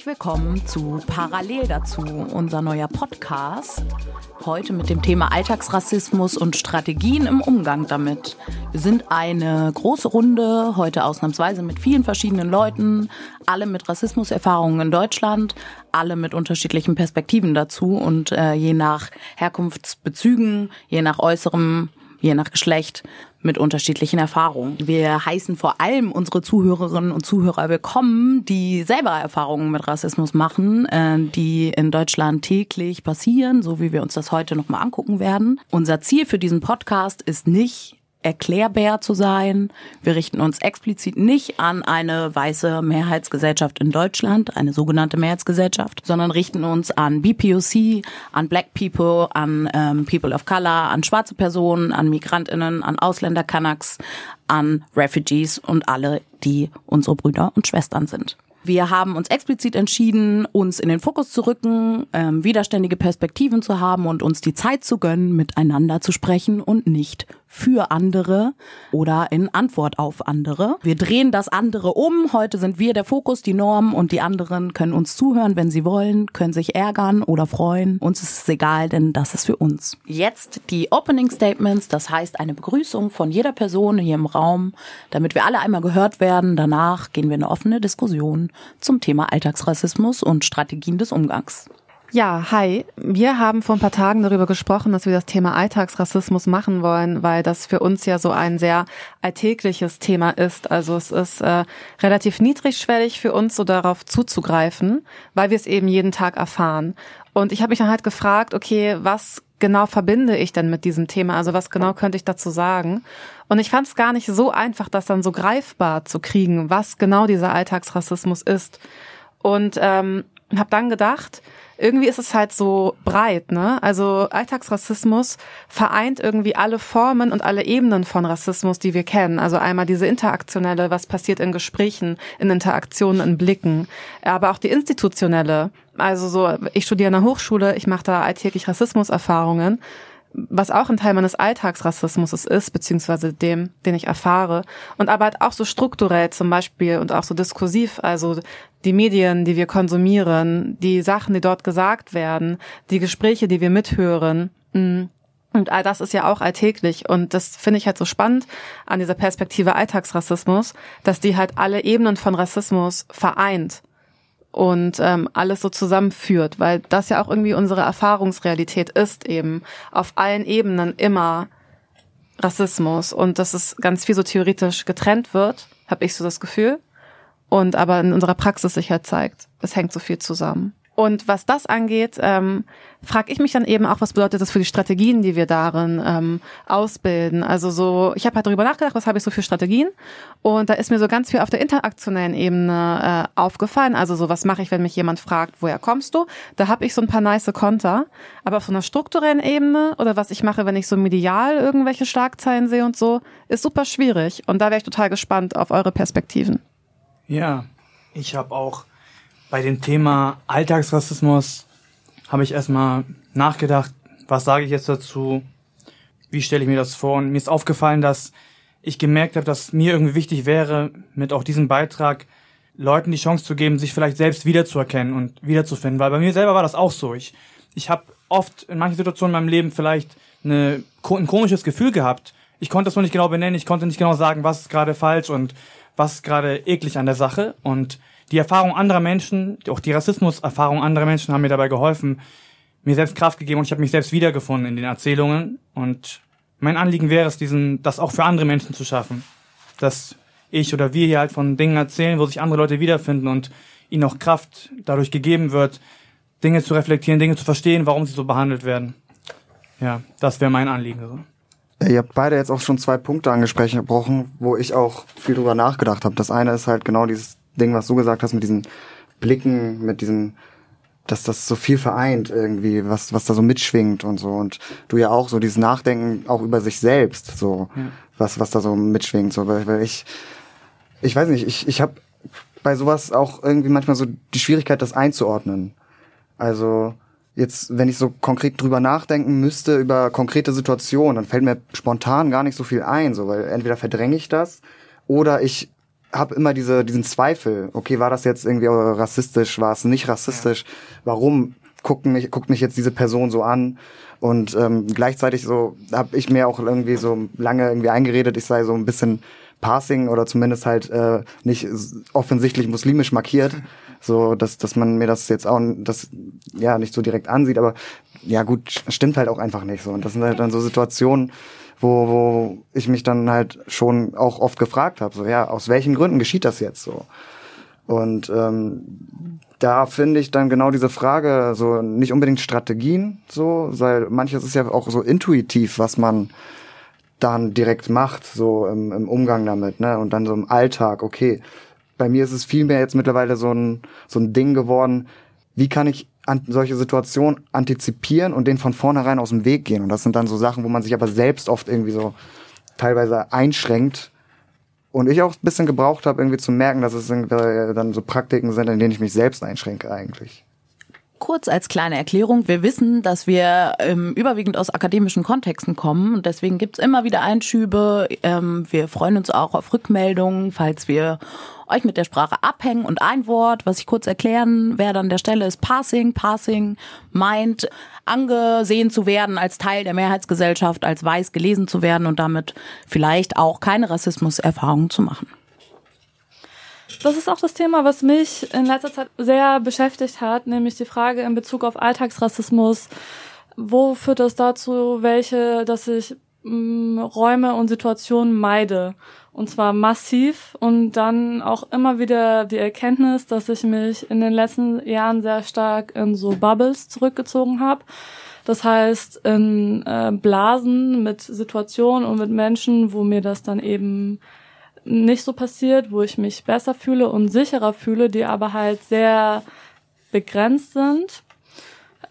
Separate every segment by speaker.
Speaker 1: Herzlich willkommen zu Parallel dazu, unser neuer Podcast. Heute mit dem Thema Alltagsrassismus und Strategien im Umgang damit. Wir sind eine große Runde, heute ausnahmsweise mit vielen verschiedenen Leuten, alle mit Rassismuserfahrungen in Deutschland, alle mit unterschiedlichen Perspektiven dazu und äh, je nach Herkunftsbezügen, je nach äußerem je nach Geschlecht mit unterschiedlichen Erfahrungen. Wir heißen vor allem unsere Zuhörerinnen und Zuhörer willkommen, die selber Erfahrungen mit Rassismus machen, äh, die in Deutschland täglich passieren, so wie wir uns das heute nochmal angucken werden. Unser Ziel für diesen Podcast ist nicht, erklärbar zu sein. Wir richten uns explizit nicht an eine weiße Mehrheitsgesellschaft in Deutschland, eine sogenannte Mehrheitsgesellschaft, sondern richten uns an BPOC, an Black People, an ähm, People of Color, an schwarze Personen, an Migrantinnen, an Ausländer Kanaks, an Refugees und alle, die unsere Brüder und Schwestern sind. Wir haben uns explizit entschieden, uns in den Fokus zu rücken, ähm, widerständige Perspektiven zu haben und uns die Zeit zu gönnen, miteinander zu sprechen und nicht für andere oder in Antwort auf andere. Wir drehen das andere um. Heute sind wir der Fokus, die Norm und die anderen können uns zuhören, wenn sie wollen, können sich ärgern oder freuen. Uns ist es egal, denn das ist für uns. Jetzt die Opening Statements, das heißt eine Begrüßung von jeder Person hier im Raum, damit wir alle einmal gehört werden. Danach gehen wir in eine offene Diskussion zum Thema Alltagsrassismus und Strategien des Umgangs.
Speaker 2: Ja, hi. Wir haben vor ein paar Tagen darüber gesprochen, dass wir das Thema Alltagsrassismus machen wollen, weil das für uns ja so ein sehr alltägliches Thema ist. Also es ist äh, relativ niedrigschwellig für uns, so darauf zuzugreifen, weil wir es eben jeden Tag erfahren. Und ich habe mich dann halt gefragt, okay, was genau verbinde ich denn mit diesem Thema? Also was genau könnte ich dazu sagen? Und ich fand es gar nicht so einfach, das dann so greifbar zu kriegen, was genau dieser Alltagsrassismus ist. Und ähm, habe dann gedacht, irgendwie ist es halt so breit, ne? Also Alltagsrassismus vereint irgendwie alle Formen und alle Ebenen von Rassismus, die wir kennen. Also einmal diese interaktionelle, was passiert in Gesprächen, in Interaktionen, in Blicken, aber auch die institutionelle. Also so, ich studiere an der Hochschule, ich mache da alltäglich Rassismuserfahrungen was auch ein Teil meines Alltagsrassismus ist, beziehungsweise dem, den ich erfahre. Und aber halt auch so strukturell zum Beispiel und auch so diskursiv, also die Medien, die wir konsumieren, die Sachen, die dort gesagt werden, die Gespräche, die wir mithören. Mm. Und all das ist ja auch alltäglich. Und das finde ich halt so spannend an dieser Perspektive Alltagsrassismus, dass die halt alle Ebenen von Rassismus vereint und ähm, alles so zusammenführt, weil das ja auch irgendwie unsere Erfahrungsrealität ist eben auf allen Ebenen immer Rassismus und dass es ganz viel so theoretisch getrennt wird, habe ich so das Gefühl und aber in unserer Praxis sich halt zeigt, es hängt so viel zusammen. Und was das angeht, ähm, frage ich mich dann eben auch, was bedeutet das für die Strategien, die wir darin ähm, ausbilden. Also so, ich habe halt darüber nachgedacht, was habe ich so für Strategien. Und da ist mir so ganz viel auf der interaktionellen Ebene äh, aufgefallen. Also so, was mache ich, wenn mich jemand fragt, woher kommst du? Da habe ich so ein paar nice Konter. Aber auf so einer strukturellen Ebene oder was ich mache, wenn ich so medial irgendwelche Schlagzeilen sehe und so, ist super schwierig. Und da wäre ich total gespannt auf eure Perspektiven.
Speaker 3: Ja, ich habe auch bei dem Thema Alltagsrassismus habe ich erstmal nachgedacht, was sage ich jetzt dazu? Wie stelle ich mir das vor? Und mir ist aufgefallen, dass ich gemerkt habe, dass mir irgendwie wichtig wäre, mit auch diesem Beitrag Leuten die Chance zu geben, sich vielleicht selbst wiederzuerkennen und wiederzufinden. Weil bei mir selber war das auch so. Ich, ich habe oft in manchen Situationen in meinem Leben vielleicht eine, ein komisches Gefühl gehabt. Ich konnte es noch nicht genau benennen, ich konnte nicht genau sagen, was ist gerade falsch und was ist gerade eklig an der Sache. Und die Erfahrung anderer Menschen, auch die Rassismuserfahrung anderer Menschen haben mir dabei geholfen, mir selbst Kraft gegeben und ich habe mich selbst wiedergefunden in den Erzählungen. Und mein Anliegen wäre es, diesen, das auch für andere Menschen zu schaffen. Dass ich oder wir hier halt von Dingen erzählen, wo sich andere Leute wiederfinden und ihnen auch Kraft dadurch gegeben wird, Dinge zu reflektieren, Dinge zu verstehen, warum sie so behandelt werden. Ja, das wäre mein Anliegen.
Speaker 4: Ihr habt beide jetzt auch schon zwei Punkte angesprochen, wo ich auch viel drüber nachgedacht habe. Das eine ist halt genau dieses Ding, was du gesagt hast, mit diesen Blicken, mit diesem, dass das so viel vereint irgendwie, was, was da so mitschwingt und so. Und du ja auch so dieses Nachdenken auch über sich selbst, so, ja. was, was da so mitschwingt. So, weil, weil ich, ich weiß nicht, ich, ich habe bei sowas auch irgendwie manchmal so die Schwierigkeit, das einzuordnen. Also, jetzt, wenn ich so konkret drüber nachdenken müsste, über konkrete Situationen, dann fällt mir spontan gar nicht so viel ein, so, weil entweder verdränge ich das oder ich habe immer diese, diesen Zweifel. Okay, war das jetzt irgendwie rassistisch? War es nicht rassistisch? Ja. Warum guckt mich, guckt mich jetzt diese Person so an? Und ähm, gleichzeitig so habe ich mir auch irgendwie so lange irgendwie eingeredet, ich sei so ein bisschen Passing oder zumindest halt äh, nicht offensichtlich muslimisch markiert, so dass dass man mir das jetzt auch das ja nicht so direkt ansieht, aber ja gut stimmt halt auch einfach nicht so und das sind halt dann so Situationen, wo, wo ich mich dann halt schon auch oft gefragt habe, so ja, aus welchen Gründen geschieht das jetzt so? Und ähm, da finde ich dann genau diese Frage, so nicht unbedingt Strategien, so, weil manches ist ja auch so intuitiv, was man dann direkt macht, so im, im Umgang damit, ne? Und dann so im Alltag, okay. Bei mir ist es vielmehr jetzt mittlerweile so ein, so ein Ding geworden, wie kann ich an solche Situationen antizipieren und denen von vornherein aus dem Weg gehen. Und das sind dann so Sachen, wo man sich aber selbst oft irgendwie so teilweise einschränkt. Und ich auch ein bisschen gebraucht habe, irgendwie zu merken, dass es dann so Praktiken sind, in denen ich mich selbst einschränke eigentlich.
Speaker 1: Kurz als kleine Erklärung, wir wissen, dass wir ähm, überwiegend aus akademischen Kontexten kommen und deswegen gibt's immer wieder Einschübe. Ähm, wir freuen uns auch auf Rückmeldungen, falls wir euch mit der Sprache abhängen. Und ein Wort, was ich kurz erklären werde an der Stelle, ist Passing. Passing meint, angesehen zu werden als Teil der Mehrheitsgesellschaft, als weiß gelesen zu werden und damit vielleicht auch keine Rassismuserfahrungen zu machen.
Speaker 5: Das ist auch das Thema, was mich in letzter Zeit sehr beschäftigt hat, nämlich die Frage in Bezug auf Alltagsrassismus. Wo führt das dazu, welche, dass ich mm, Räume und Situationen meide? Und zwar massiv und dann auch immer wieder die Erkenntnis, dass ich mich in den letzten Jahren sehr stark in so Bubbles zurückgezogen habe. Das heißt, in äh, Blasen mit Situationen und mit Menschen, wo mir das dann eben nicht so passiert, wo ich mich besser fühle und sicherer fühle, die aber halt sehr begrenzt sind.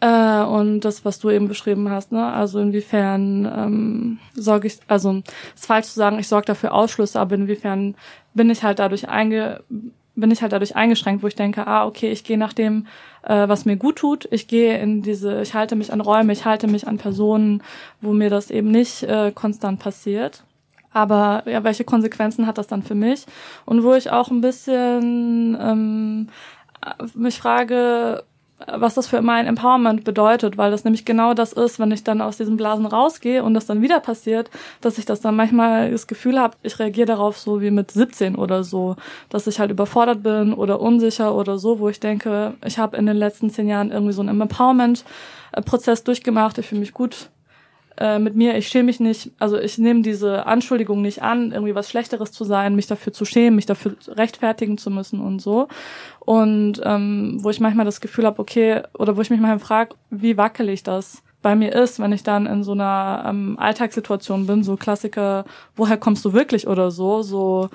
Speaker 5: Äh, und das, was du eben beschrieben hast, ne? Also inwiefern ähm, sorge ich, also es ist falsch zu sagen, ich sorge dafür Ausschlüsse, aber inwiefern bin ich halt dadurch einge bin ich halt dadurch eingeschränkt, wo ich denke, ah, okay, ich gehe nach dem, äh, was mir gut tut. Ich gehe in diese, ich halte mich an Räume, ich halte mich an Personen, wo mir das eben nicht äh, konstant passiert. Aber ja, welche Konsequenzen hat das dann für mich? Und wo ich auch ein bisschen ähm, mich frage, was das für mein Empowerment bedeutet, weil das nämlich genau das ist, wenn ich dann aus diesen Blasen rausgehe und das dann wieder passiert, dass ich das dann manchmal das Gefühl habe, ich reagiere darauf so wie mit 17 oder so, dass ich halt überfordert bin oder unsicher oder so, wo ich denke, ich habe in den letzten zehn Jahren irgendwie so einen Empowerment-Prozess durchgemacht, ich fühle mich gut äh, mit mir, ich schäme mich nicht, also ich nehme diese Anschuldigung nicht an, irgendwie was Schlechteres zu sein, mich dafür zu schämen, mich dafür rechtfertigen zu müssen und so. Und ähm, wo ich manchmal das Gefühl habe, okay, oder wo ich mich manchmal frage, wie wackel ich das? Bei mir ist, wenn ich dann in so einer ähm, Alltagssituation bin, so Klassiker, woher kommst du wirklich oder so, so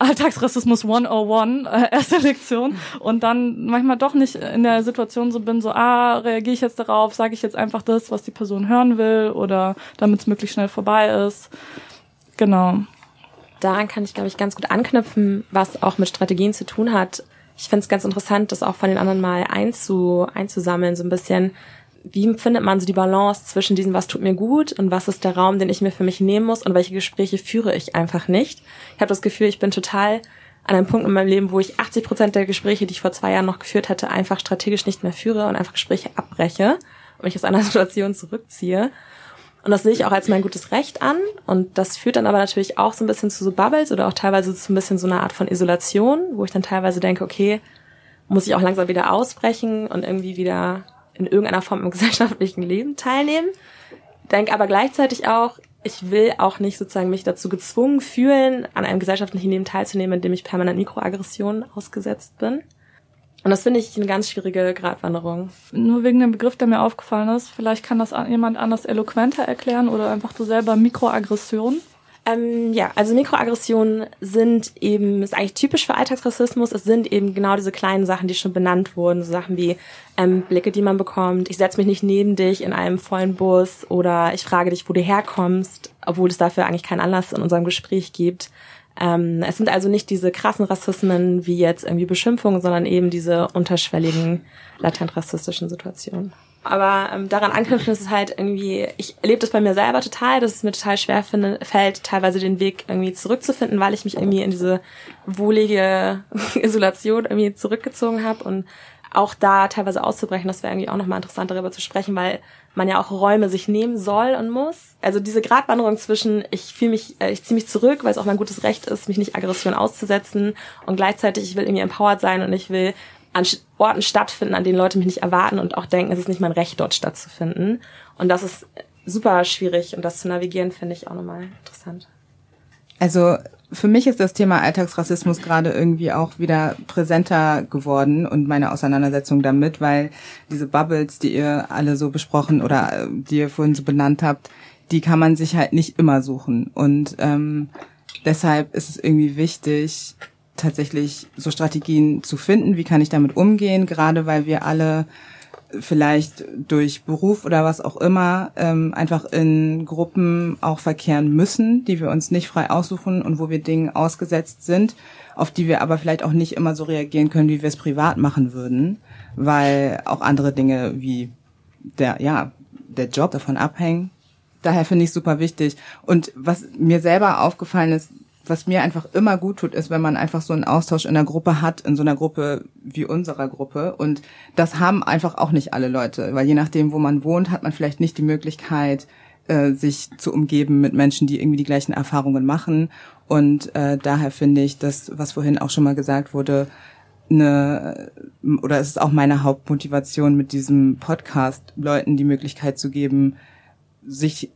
Speaker 5: Alltagsrassismus 101, äh, erste Lektion und dann manchmal doch nicht in der Situation so bin, so, ah, reagiere ich jetzt darauf, sage ich jetzt einfach das, was die Person hören will oder damit es möglichst schnell vorbei ist. Genau.
Speaker 6: Daran kann ich, glaube ich, ganz gut anknüpfen, was auch mit Strategien zu tun hat. Ich finde es ganz interessant, das auch von den anderen mal einzu, einzusammeln, so ein bisschen wie findet man so die Balance zwischen diesem, was tut mir gut und was ist der Raum, den ich mir für mich nehmen muss und welche Gespräche führe ich einfach nicht. Ich habe das Gefühl, ich bin total an einem Punkt in meinem Leben, wo ich 80 Prozent der Gespräche, die ich vor zwei Jahren noch geführt hätte, einfach strategisch nicht mehr führe und einfach Gespräche abbreche und mich aus einer Situation zurückziehe. Und das sehe ich auch als mein gutes Recht an. Und das führt dann aber natürlich auch so ein bisschen zu so Bubbles oder auch teilweise zu ein bisschen so einer Art von Isolation, wo ich dann teilweise denke, okay, muss ich auch langsam wieder ausbrechen und irgendwie wieder in irgendeiner Form im gesellschaftlichen Leben teilnehmen. Denke aber gleichzeitig auch, ich will auch nicht sozusagen mich dazu gezwungen fühlen, an einem gesellschaftlichen Leben teilzunehmen, in dem ich permanent Mikroaggressionen ausgesetzt bin. Und das finde ich eine ganz schwierige Gratwanderung.
Speaker 5: Nur wegen dem Begriff, der mir aufgefallen ist, vielleicht kann das jemand anders eloquenter erklären oder einfach du selber Mikroaggression.
Speaker 6: Ähm, ja, also Mikroaggressionen sind eben, ist eigentlich typisch für Alltagsrassismus. Es sind eben genau diese kleinen Sachen, die schon benannt wurden. So Sachen wie ähm, Blicke, die man bekommt. Ich setze mich nicht neben dich in einem vollen Bus oder ich frage dich, wo du herkommst, obwohl es dafür eigentlich keinen Anlass in unserem Gespräch gibt. Ähm, es sind also nicht diese krassen Rassismen wie jetzt irgendwie Beschimpfungen, sondern eben diese unterschwelligen, latent rassistischen Situationen. Aber ähm, daran anknüpfen ist es halt irgendwie, ich erlebe das bei mir selber total, dass es mir total schwer finde, fällt, teilweise den Weg irgendwie zurückzufinden, weil ich mich irgendwie in diese wohlige Isolation irgendwie zurückgezogen habe und auch da teilweise auszubrechen, das wäre irgendwie auch nochmal interessant, darüber zu sprechen, weil man ja auch Räume sich nehmen soll und muss. Also diese Gratwanderung zwischen, ich fühle mich, äh, ich ziehe mich zurück, weil es auch mein gutes Recht ist, mich nicht Aggression auszusetzen und gleichzeitig ich will irgendwie empowered sein und ich will an Orten stattfinden, an denen Leute mich nicht erwarten und auch denken, es ist nicht mein Recht, dort stattzufinden. Und das ist super schwierig und das zu navigieren finde ich auch nochmal interessant.
Speaker 7: Also für mich ist das Thema Alltagsrassismus gerade irgendwie auch wieder präsenter geworden und meine Auseinandersetzung damit, weil diese Bubbles, die ihr alle so besprochen oder äh, die ihr vorhin so benannt habt, die kann man sich halt nicht immer suchen. Und ähm, deshalb ist es irgendwie wichtig, tatsächlich so Strategien zu finden, wie kann ich damit umgehen, gerade weil wir alle vielleicht durch Beruf oder was auch immer ähm, einfach in Gruppen auch verkehren müssen, die wir uns nicht frei aussuchen und wo wir Dingen ausgesetzt sind, auf die wir aber vielleicht auch nicht immer so reagieren können, wie wir es privat machen würden, weil auch andere Dinge wie der ja der Job davon abhängen. Daher finde ich super wichtig. Und was mir selber aufgefallen ist, was mir einfach immer gut tut, ist, wenn man einfach so einen Austausch in der Gruppe hat, in so einer Gruppe wie unserer Gruppe. Und das haben einfach auch nicht alle Leute, weil je nachdem, wo man wohnt, hat man vielleicht nicht die Möglichkeit, äh, sich zu umgeben mit Menschen, die irgendwie die gleichen Erfahrungen machen. Und äh, daher finde ich das, was vorhin auch schon mal gesagt wurde, eine oder es ist auch meine Hauptmotivation mit diesem Podcast, Leuten die Möglichkeit zu geben, sich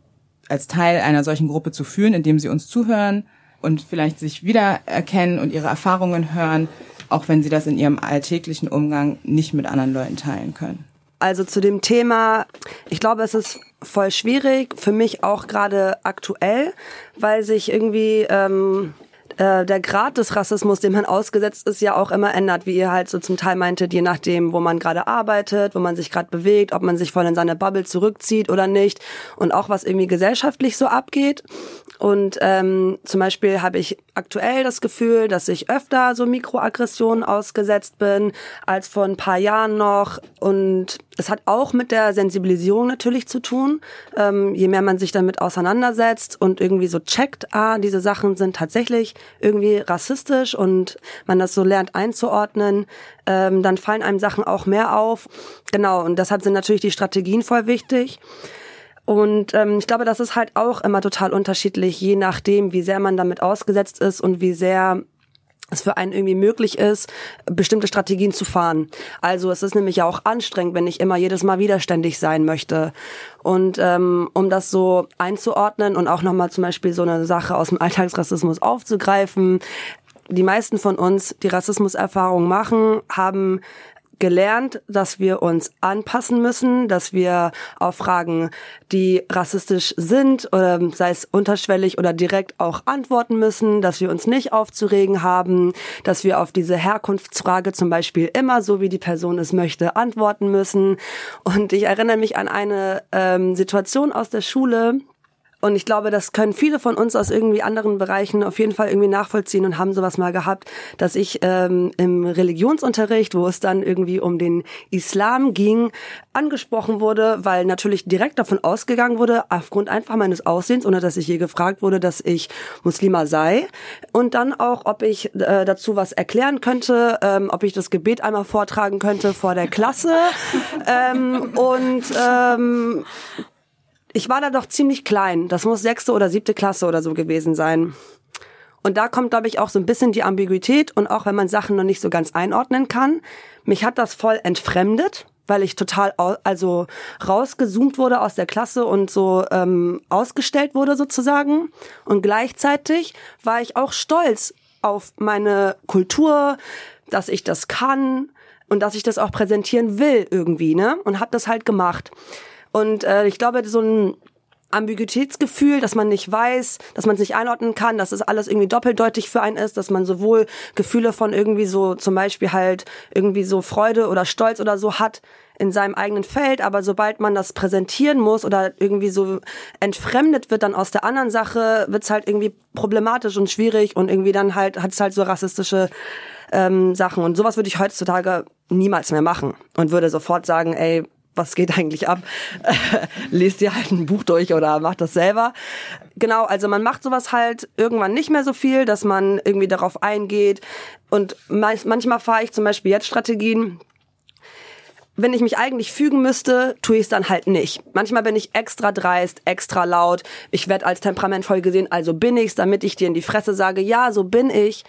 Speaker 7: als Teil einer solchen Gruppe zu fühlen, indem sie uns zuhören, und vielleicht sich wiedererkennen und ihre Erfahrungen hören, auch wenn sie das in ihrem alltäglichen Umgang nicht mit anderen Leuten teilen können.
Speaker 8: Also zu dem Thema, ich glaube, es ist voll schwierig, für mich auch gerade aktuell, weil sich irgendwie ähm, äh, der Grad des Rassismus, dem man ausgesetzt ist, ja auch immer ändert, wie ihr halt so zum Teil meintet, je nachdem, wo man gerade arbeitet, wo man sich gerade bewegt, ob man sich voll in seine Bubble zurückzieht oder nicht und auch was irgendwie gesellschaftlich so abgeht. Und ähm, zum Beispiel habe ich aktuell das Gefühl, dass ich öfter so Mikroaggressionen ausgesetzt bin als vor ein paar Jahren noch. Und es hat auch mit der Sensibilisierung natürlich zu tun. Ähm, je mehr man sich damit auseinandersetzt und irgendwie so checkt, ah, diese Sachen sind tatsächlich irgendwie rassistisch und man das so lernt einzuordnen, ähm, dann fallen einem Sachen auch mehr auf. Genau, und deshalb sind natürlich die Strategien voll wichtig. Und ähm, ich glaube, das ist halt auch immer total unterschiedlich, je nachdem, wie sehr man damit ausgesetzt ist und wie sehr es für einen irgendwie möglich ist, bestimmte Strategien zu fahren. Also es ist nämlich ja auch anstrengend, wenn ich immer jedes Mal widerständig sein möchte. Und ähm, um das so einzuordnen und auch nochmal zum Beispiel so eine Sache aus dem Alltagsrassismus aufzugreifen, die meisten von uns, die Rassismuserfahrung machen, haben gelernt, dass wir uns anpassen müssen, dass wir auf Fragen, die rassistisch sind, oder sei es unterschwellig oder direkt auch antworten müssen, dass wir uns nicht aufzuregen haben, dass wir auf diese Herkunftsfrage zum Beispiel immer so, wie die Person es möchte, antworten müssen. Und ich erinnere mich an eine ähm, Situation aus der Schule, und ich glaube, das können viele von uns aus irgendwie anderen Bereichen auf jeden Fall irgendwie nachvollziehen und haben sowas mal gehabt, dass ich ähm, im Religionsunterricht, wo es dann irgendwie um den Islam ging, angesprochen wurde, weil natürlich direkt davon ausgegangen wurde, aufgrund einfach meines Aussehens, ohne dass ich je gefragt wurde, dass ich Muslima sei. Und dann auch, ob ich äh, dazu was erklären könnte, ähm, ob ich das Gebet einmal vortragen könnte vor der Klasse. ähm, und ähm, ich war da doch ziemlich klein. Das muss sechste oder siebte Klasse oder so gewesen sein. Und da kommt, glaube ich, auch so ein bisschen die Ambiguität und auch wenn man Sachen noch nicht so ganz einordnen kann. Mich hat das voll entfremdet, weil ich total also rausgezoomt wurde aus der Klasse und so ähm, ausgestellt wurde sozusagen. Und gleichzeitig war ich auch stolz auf meine Kultur, dass ich das kann und dass ich das auch präsentieren will irgendwie, ne? Und habe das halt gemacht. Und äh, ich glaube, so ein Ambiguitätsgefühl, dass man nicht weiß, dass man es nicht einordnen kann, dass es alles irgendwie doppeldeutig für einen ist, dass man sowohl Gefühle von irgendwie so zum Beispiel halt irgendwie so Freude oder Stolz oder so hat in seinem eigenen Feld, aber sobald man das präsentieren muss oder irgendwie so entfremdet wird dann aus der anderen Sache, wird's halt irgendwie problematisch und schwierig und irgendwie dann halt hat's halt so rassistische ähm, Sachen. Und sowas würde ich heutzutage niemals mehr machen und würde sofort sagen, ey, was geht eigentlich ab? Lest ihr halt ein Buch durch oder macht das selber. Genau, also man macht sowas halt irgendwann nicht mehr so viel, dass man irgendwie darauf eingeht. Und manchmal fahre ich zum Beispiel jetzt Strategien, wenn ich mich eigentlich fügen müsste, tue ich es dann halt nicht. Manchmal bin ich extra dreist, extra laut. Ich werde als temperamentvoll gesehen, also bin ich's, damit ich dir in die Fresse sage, ja, so bin ich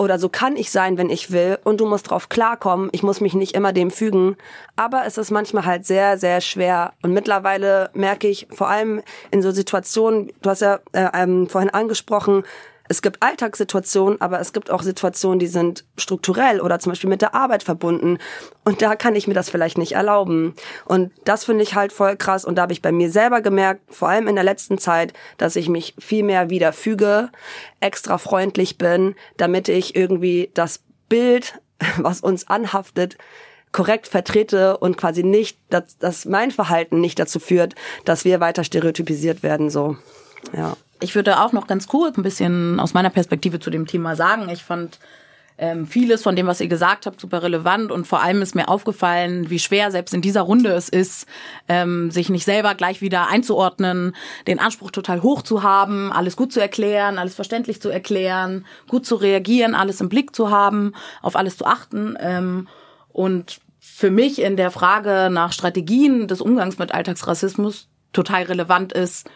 Speaker 8: oder so kann ich sein, wenn ich will und du musst drauf klarkommen. Ich muss mich nicht immer dem fügen, aber es ist manchmal halt sehr sehr schwer und mittlerweile merke ich vor allem in so Situationen, du hast ja äh, ähm, vorhin angesprochen, es gibt Alltagssituationen, aber es gibt auch Situationen, die sind strukturell oder zum Beispiel mit der Arbeit verbunden. Und da kann ich mir das vielleicht nicht erlauben. Und das finde ich halt voll krass. Und da habe ich bei mir selber gemerkt, vor allem in der letzten Zeit, dass ich mich viel mehr wieder füge, extra freundlich bin, damit ich irgendwie das Bild, was uns anhaftet, korrekt vertrete und quasi nicht, dass, dass mein Verhalten nicht dazu führt, dass wir weiter stereotypisiert werden, so. Ja.
Speaker 1: Ich würde auch noch ganz kurz ein bisschen aus meiner Perspektive zu dem Thema sagen. Ich fand ähm, vieles von dem, was ihr gesagt habt, super relevant und vor allem ist mir aufgefallen, wie schwer selbst in dieser Runde es ist, ähm, sich nicht selber gleich wieder einzuordnen, den Anspruch total hoch zu haben, alles gut zu erklären, alles verständlich zu erklären, gut zu reagieren, alles im Blick zu haben, auf alles zu achten ähm, und für mich in der Frage nach Strategien des Umgangs mit Alltagsrassismus total relevant ist,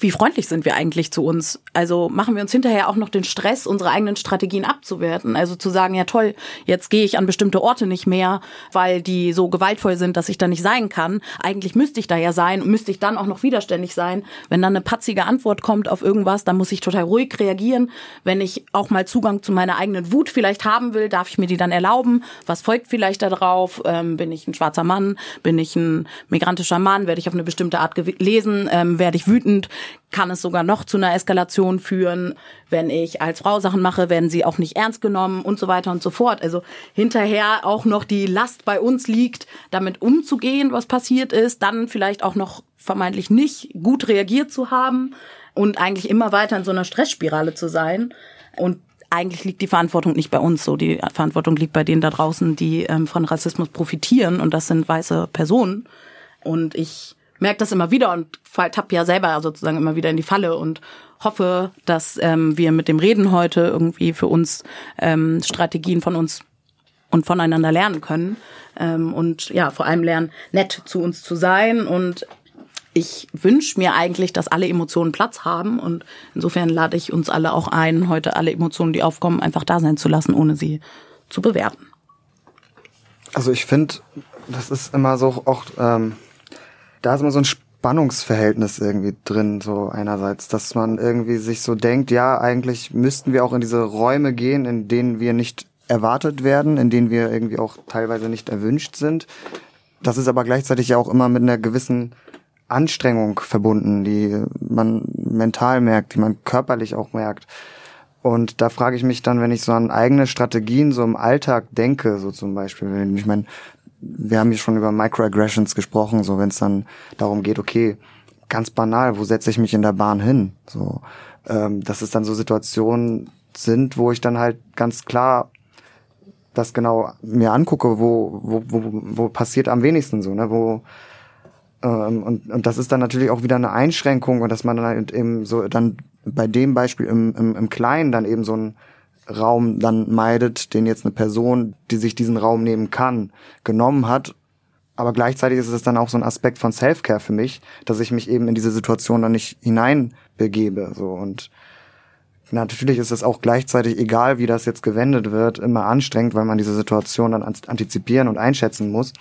Speaker 1: wie freundlich sind wir eigentlich zu uns? Also machen wir uns hinterher auch noch den Stress, unsere eigenen Strategien abzuwerten. Also zu sagen, ja toll, jetzt gehe ich an bestimmte Orte nicht mehr, weil die so gewaltvoll sind, dass ich da nicht sein kann. Eigentlich müsste ich da ja sein und müsste ich dann auch noch widerständig sein. Wenn dann eine patzige Antwort kommt auf irgendwas, dann muss ich total ruhig reagieren. Wenn ich auch mal Zugang zu meiner eigenen Wut vielleicht haben will, darf ich mir die dann erlauben. Was folgt vielleicht darauf? Ähm, bin ich ein schwarzer Mann? Bin ich ein migrantischer Mann? Werde ich auf eine bestimmte Art gelesen? Ähm, werde ich wütend? Kann es sogar noch zu einer Eskalation führen. Wenn ich als Frau Sachen mache, werden sie auch nicht ernst genommen und so weiter und so fort. Also hinterher auch noch die Last bei uns liegt, damit umzugehen, was passiert ist, dann vielleicht auch noch vermeintlich nicht gut reagiert zu haben und eigentlich immer weiter in so einer Stressspirale zu sein. Und eigentlich liegt die Verantwortung nicht bei uns so. Die Verantwortung liegt bei denen da draußen, die ähm, von Rassismus profitieren und das sind weiße Personen. Und ich merke das immer wieder und tapp ja selber sozusagen immer wieder in die Falle und hoffe, dass ähm, wir mit dem Reden heute irgendwie für uns ähm, Strategien von uns und voneinander lernen können ähm, und ja vor allem lernen, nett zu uns zu sein und ich wünsche mir eigentlich, dass alle Emotionen Platz haben und insofern lade ich uns alle auch ein, heute alle Emotionen, die aufkommen, einfach da sein zu lassen, ohne sie zu bewerten.
Speaker 4: Also ich finde, das ist immer so auch ähm, da ist immer so ein Spannungsverhältnis irgendwie drin, so einerseits, dass man irgendwie sich so denkt, ja, eigentlich müssten wir auch in diese Räume gehen, in denen wir nicht erwartet werden, in denen wir irgendwie auch teilweise nicht erwünscht sind. Das ist aber gleichzeitig ja auch immer mit einer gewissen Anstrengung verbunden, die man mental merkt, die man körperlich auch merkt. Und da frage ich mich dann, wenn ich so an eigene Strategien so im Alltag denke, so zum Beispiel, wenn ich meine, wir haben hier schon über Microaggressions gesprochen, so wenn es dann darum geht, okay, ganz banal, wo setze ich mich in der Bahn hin? So, ähm, dass es dann so Situationen sind, wo ich dann halt ganz klar das genau mir angucke, wo, wo, wo, wo passiert am wenigsten so, ne? Wo ähm, und, und das ist dann natürlich auch wieder eine Einschränkung und dass man dann halt eben so dann bei dem Beispiel im, im, im Kleinen dann eben so ein Raum dann meidet, den jetzt eine Person, die sich diesen Raum nehmen kann, genommen hat. Aber gleichzeitig ist es dann auch so ein Aspekt von Self-Care für mich, dass ich mich eben in diese Situation dann nicht hineinbegebe. So und natürlich ist es auch gleichzeitig, egal wie das jetzt gewendet wird, immer anstrengend, weil man diese Situation dann antizipieren und einschätzen muss.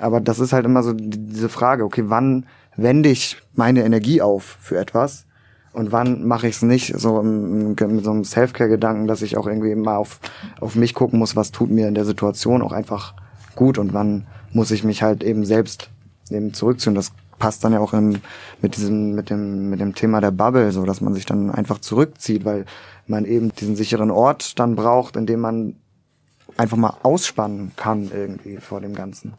Speaker 4: Aber das ist halt immer so diese Frage, okay, wann wende ich meine Energie auf für etwas? Und wann mache ich es nicht, so mit so einem Self-Care-Gedanken, dass ich auch irgendwie mal auf, auf mich gucken muss, was tut mir in der Situation auch einfach gut und wann muss ich mich halt eben selbst eben zurückziehen. Das passt dann ja auch im, mit diesem, mit dem, mit dem Thema der Bubble, so dass man sich dann einfach zurückzieht, weil man eben diesen sicheren Ort dann braucht, in dem man einfach mal ausspannen kann irgendwie vor dem Ganzen.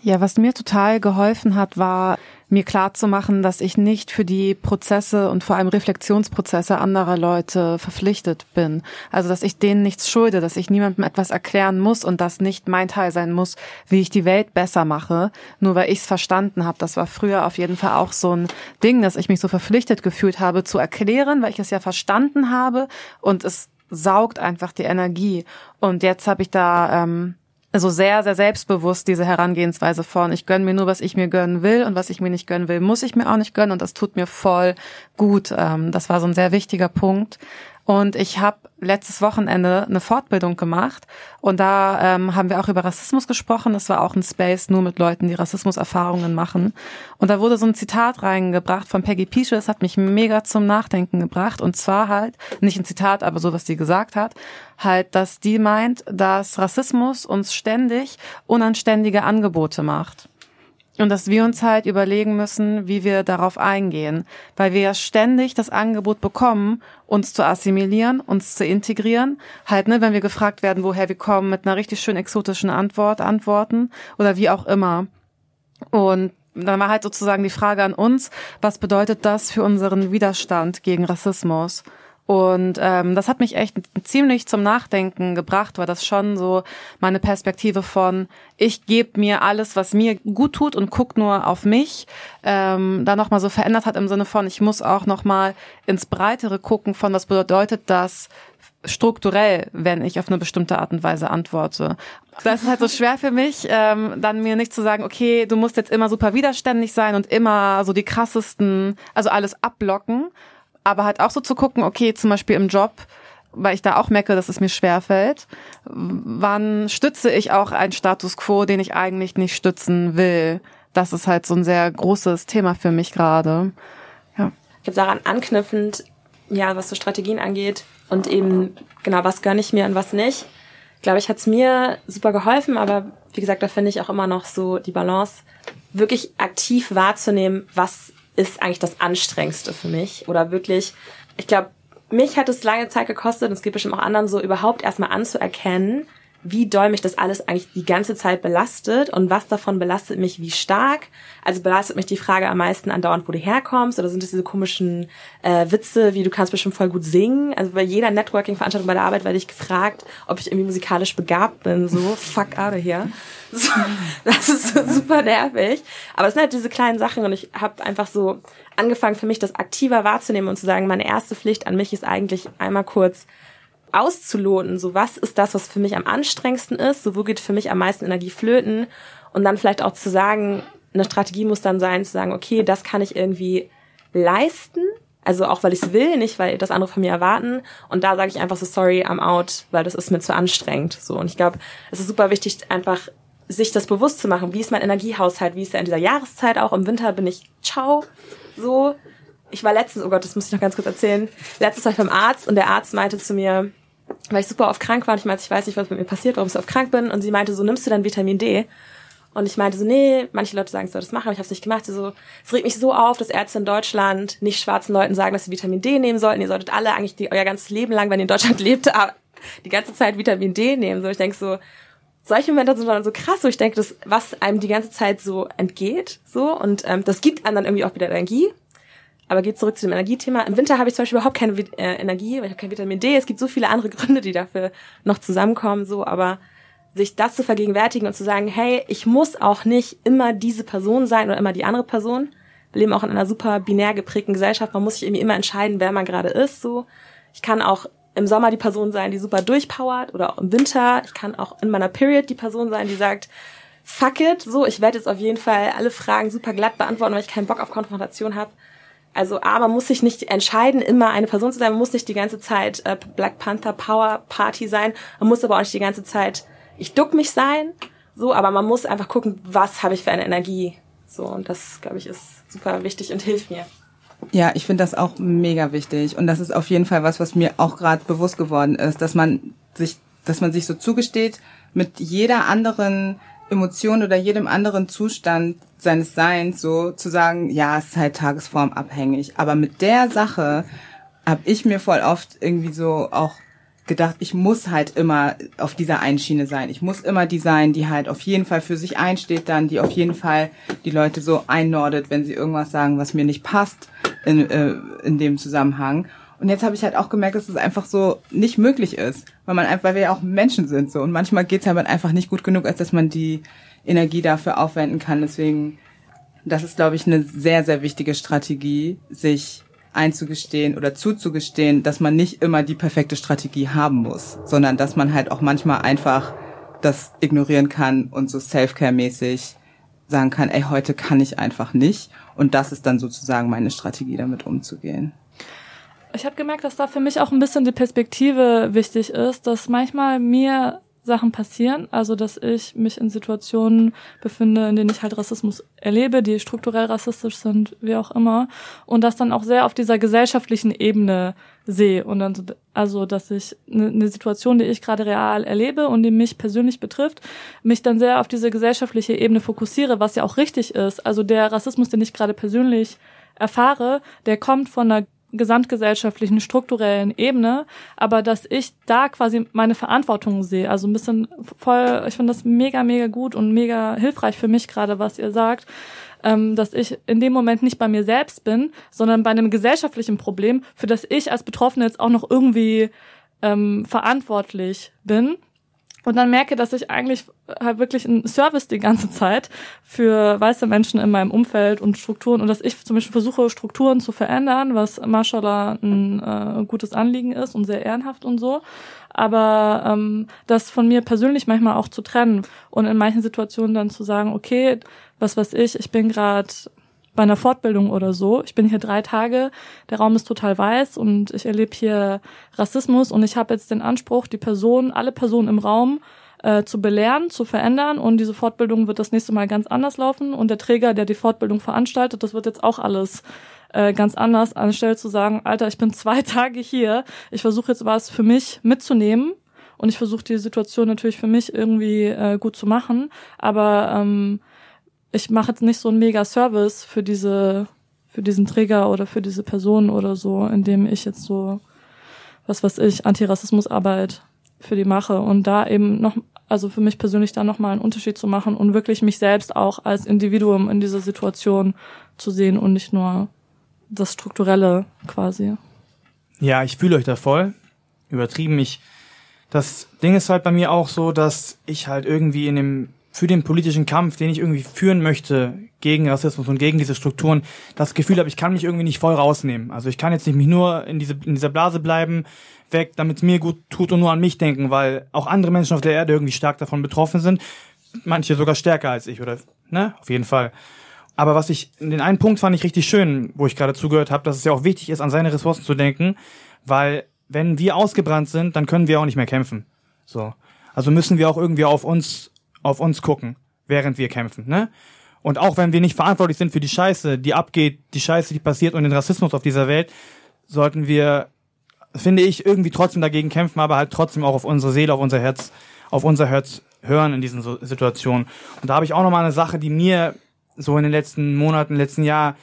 Speaker 2: Ja, was mir total geholfen hat, war mir klar zu machen, dass ich nicht für die Prozesse und vor allem Reflexionsprozesse anderer Leute verpflichtet bin. Also, dass ich denen nichts schulde, dass ich niemandem etwas erklären muss und das nicht mein Teil sein muss, wie ich die Welt besser mache, nur weil ich es verstanden habe. Das war früher auf jeden Fall auch so ein Ding, dass ich mich so verpflichtet gefühlt habe zu erklären, weil ich es ja verstanden habe und es saugt einfach die Energie. Und jetzt habe ich da ähm, also sehr, sehr selbstbewusst diese Herangehensweise von, ich gönn mir nur, was ich mir gönnen will und was ich mir nicht gönnen will, muss ich mir auch nicht gönnen und das tut mir voll gut. Ähm, das war so ein sehr wichtiger Punkt. Und ich habe letztes Wochenende eine Fortbildung gemacht und da ähm, haben wir auch über Rassismus gesprochen. Das war auch ein Space nur mit Leuten, die Rassismuserfahrungen machen. Und da wurde so ein Zitat reingebracht von Peggy Piesche. Das hat mich mega zum Nachdenken gebracht. Und zwar halt, nicht ein Zitat, aber so, was die gesagt hat, halt, dass die meint, dass Rassismus uns ständig unanständige Angebote macht. Und dass wir uns halt überlegen müssen, wie wir darauf eingehen, weil wir ja ständig das Angebot bekommen, uns zu assimilieren, uns zu integrieren. Halt, ne, wenn wir gefragt werden, woher wir kommen, mit einer richtig schön exotischen Antwort antworten oder wie auch immer. Und dann war halt sozusagen die Frage an uns, was bedeutet das für unseren Widerstand gegen Rassismus? Und ähm, das hat mich echt ziemlich zum Nachdenken gebracht, weil das schon so meine Perspektive von, ich gebe mir alles, was mir gut tut und guck nur auf mich, ähm, da nochmal so verändert hat im Sinne von, ich muss auch nochmal ins Breitere gucken von, was bedeutet das strukturell, wenn ich auf eine bestimmte Art und Weise antworte. Das ist halt so schwer für mich, ähm, dann mir nicht zu sagen, okay, du musst jetzt immer super widerständig sein und immer so die krassesten, also alles abblocken, aber halt auch so zu gucken, okay, zum Beispiel im Job, weil ich da auch merke, dass es mir schwerfällt, wann stütze ich auch einen Status quo, den ich eigentlich nicht stützen will? Das ist halt so ein sehr großes Thema für mich gerade. Ja.
Speaker 6: Ich glaube, daran anknüpfend, ja, was so Strategien angeht und eben, genau, was gönne ich mir und was nicht, glaube ich, hat es mir super geholfen, aber wie gesagt, da finde ich auch immer noch so die Balance, wirklich aktiv wahrzunehmen, was ist eigentlich das Anstrengendste für mich. Oder wirklich, ich glaube, mich hat es lange Zeit gekostet, und es gibt bestimmt auch anderen so, überhaupt erstmal anzuerkennen, wie doll mich das alles eigentlich die ganze Zeit belastet und was davon belastet mich wie stark. Also belastet mich die Frage am meisten andauernd, wo du herkommst oder sind es diese komischen äh, Witze, wie du kannst bestimmt voll gut singen. Also bei jeder Networking-Veranstaltung bei der Arbeit werde ich gefragt, ob ich irgendwie musikalisch begabt bin. So, fuck out of here. So, das ist so super nervig. Aber es sind halt diese kleinen Sachen und ich habe einfach so angefangen für mich das aktiver wahrzunehmen und zu sagen, meine erste Pflicht an mich ist eigentlich einmal kurz auszuloten, so was ist das, was für mich am anstrengendsten ist, so wo geht für mich am meisten Energie flöten und dann vielleicht auch zu sagen, eine Strategie muss dann sein, zu sagen, okay, das kann ich irgendwie leisten, also auch weil ich es will, nicht weil das andere von mir erwarten und da sage ich einfach so, sorry, I'm out, weil das ist mir zu anstrengend, so und ich glaube, es ist super wichtig, einfach sich das bewusst zu machen, wie ist mein Energiehaushalt, wie ist er in dieser Jahreszeit auch, im Winter bin ich ciao, so, ich war letztens, oh Gott, das muss ich noch ganz kurz erzählen. Letztens war ich beim Arzt und der Arzt meinte zu mir, weil ich super oft krank war und ich meinte, ich weiß nicht, was mit mir passiert, warum ich so oft krank bin. Und sie meinte so, nimmst du dann Vitamin D? Und ich meinte so, nee, manche Leute sagen, ich soll das machen, aber ich habe es nicht gemacht. Sie so, es regt mich so auf, dass Ärzte in Deutschland nicht schwarzen Leuten sagen, dass sie Vitamin D nehmen sollten. Ihr solltet alle eigentlich die, euer ganzes Leben lang, wenn ihr in Deutschland lebt, die ganze Zeit Vitamin D nehmen. So, ich denke so, solche Momente sind dann so krass, so ich denke, das, was einem die ganze Zeit so entgeht, so und ähm, das gibt einem dann irgendwie auch wieder Energie. Aber geht zurück zu dem Energiethema. Im Winter habe ich zum Beispiel überhaupt keine äh, Energie, weil ich habe kein Vitamin D. Es gibt so viele andere Gründe, die dafür noch zusammenkommen, so, aber sich das zu vergegenwärtigen und zu sagen, hey, ich muss auch nicht immer diese Person sein oder immer die andere Person. Wir leben auch in einer super binär geprägten Gesellschaft. Man muss sich irgendwie immer entscheiden, wer man gerade ist, so. Ich kann auch im Sommer die Person sein, die super durchpowert oder auch im Winter. Ich kann auch in meiner Period die Person sein, die sagt, fuck it, so, ich werde jetzt auf jeden Fall alle Fragen super glatt beantworten, weil ich keinen Bock auf Konfrontation habe. Also A, man muss sich nicht entscheiden, immer eine Person zu sein, man muss nicht die ganze Zeit äh, Black Panther Power Party sein, man muss aber auch nicht die ganze Zeit, ich duck mich sein, so, aber man muss einfach gucken, was habe ich für eine Energie. So, und das, glaube ich, ist super wichtig und hilft mir.
Speaker 7: Ja, ich finde das auch mega wichtig. Und das ist auf jeden Fall was, was mir auch gerade bewusst geworden ist, dass man sich, dass man sich so zugesteht, mit jeder anderen Emotion oder jedem anderen Zustand seines Seins so zu sagen, ja, es ist halt tagesformabhängig. Aber mit der Sache habe ich mir voll oft irgendwie so auch gedacht, ich muss halt immer auf dieser einen Schiene sein. Ich muss immer die sein, die halt auf jeden Fall für sich einsteht dann, die auf jeden Fall die Leute so einnordet, wenn sie irgendwas sagen, was mir nicht passt in, äh, in dem Zusammenhang. Und jetzt habe ich halt auch gemerkt, dass es einfach so nicht möglich ist, weil man einfach, weil wir ja auch Menschen sind so und manchmal geht's halt einfach nicht gut genug, als dass man die Energie dafür aufwenden kann. Deswegen, das ist, glaube ich, eine sehr, sehr wichtige Strategie, sich einzugestehen oder zuzugestehen, dass man nicht immer die perfekte Strategie haben muss, sondern dass man halt auch manchmal einfach das ignorieren kann und so Self-Care-mäßig sagen kann, ey, heute kann ich einfach nicht. Und das ist dann sozusagen meine Strategie, damit umzugehen.
Speaker 5: Ich habe gemerkt, dass da für mich auch ein bisschen die Perspektive wichtig ist, dass manchmal mir Sachen passieren, also dass ich mich in Situationen befinde, in denen ich halt Rassismus erlebe, die strukturell rassistisch sind, wie auch immer, und das dann auch sehr auf dieser gesellschaftlichen Ebene sehe und dann also dass ich eine ne Situation, die ich gerade real erlebe und die mich persönlich betrifft, mich dann sehr auf diese gesellschaftliche Ebene fokussiere, was ja auch richtig ist. Also der Rassismus, den ich gerade persönlich erfahre, der kommt von einer gesamtgesellschaftlichen, strukturellen Ebene, aber dass ich da quasi meine Verantwortung sehe. Also ein bisschen voll, ich finde das mega, mega gut und mega hilfreich für mich gerade, was ihr sagt, ähm, dass ich in dem Moment nicht bei mir selbst bin, sondern bei einem gesellschaftlichen Problem, für das ich als Betroffene jetzt auch noch irgendwie ähm, verantwortlich bin und dann merke, dass ich eigentlich halt wirklich ein Service die ganze Zeit für weiße Menschen in meinem Umfeld und Strukturen und dass ich zum Beispiel versuche, Strukturen zu verändern, was mashallah ein äh, gutes Anliegen ist und sehr ehrenhaft und so. Aber ähm, das von mir persönlich manchmal auch zu trennen und in manchen Situationen dann zu sagen, okay, was weiß ich, ich bin gerade bei einer Fortbildung oder so. Ich bin hier drei Tage, der Raum ist total weiß und ich erlebe hier Rassismus. Und ich habe jetzt den Anspruch, die Person, alle Personen im Raum äh, zu belehren, zu verändern. Und diese Fortbildung wird das nächste Mal ganz anders laufen. Und der Träger, der die Fortbildung veranstaltet, das wird jetzt auch alles äh, ganz anders, anstelle zu sagen, Alter, ich bin zwei Tage hier, ich versuche jetzt was für mich mitzunehmen. Und ich versuche die Situation natürlich für mich irgendwie äh, gut zu machen, aber ähm, ich mache jetzt nicht so einen mega Service für diese, für diesen Träger oder für diese Person oder so, indem ich jetzt so, was weiß ich, Antirassismusarbeit für die mache und da eben noch, also für mich persönlich da nochmal einen Unterschied zu machen und wirklich mich selbst auch als Individuum in dieser Situation zu sehen und nicht nur das Strukturelle quasi.
Speaker 3: Ja, ich fühle euch da voll. Übertrieben. Ich, das Ding ist halt bei mir auch so, dass ich halt irgendwie in dem für den politischen Kampf, den ich irgendwie führen möchte gegen Rassismus und gegen diese Strukturen, das Gefühl habe, ich kann mich irgendwie nicht voll rausnehmen. Also ich kann jetzt nicht mich nur in, diese, in dieser Blase bleiben, weg, damit es mir gut tut und nur an mich denken, weil auch andere Menschen auf der Erde irgendwie stark davon betroffen sind. Manche sogar stärker als ich, oder, ne? Auf jeden Fall. Aber was ich, den einen Punkt fand ich richtig schön, wo ich gerade zugehört habe, dass es ja auch wichtig ist, an seine Ressourcen zu denken, weil wenn wir ausgebrannt sind, dann können wir auch nicht mehr kämpfen. So. Also müssen wir auch irgendwie auf uns auf uns gucken, während wir kämpfen, ne? Und auch wenn wir nicht verantwortlich sind für die Scheiße, die abgeht, die Scheiße, die passiert und den Rassismus auf dieser Welt, sollten wir, finde ich, irgendwie trotzdem dagegen kämpfen, aber halt trotzdem auch auf unsere Seele, auf unser Herz, auf unser Herz hören in diesen Situationen. Und da habe ich auch nochmal eine Sache, die mir so in den letzten Monaten, letzten Jahr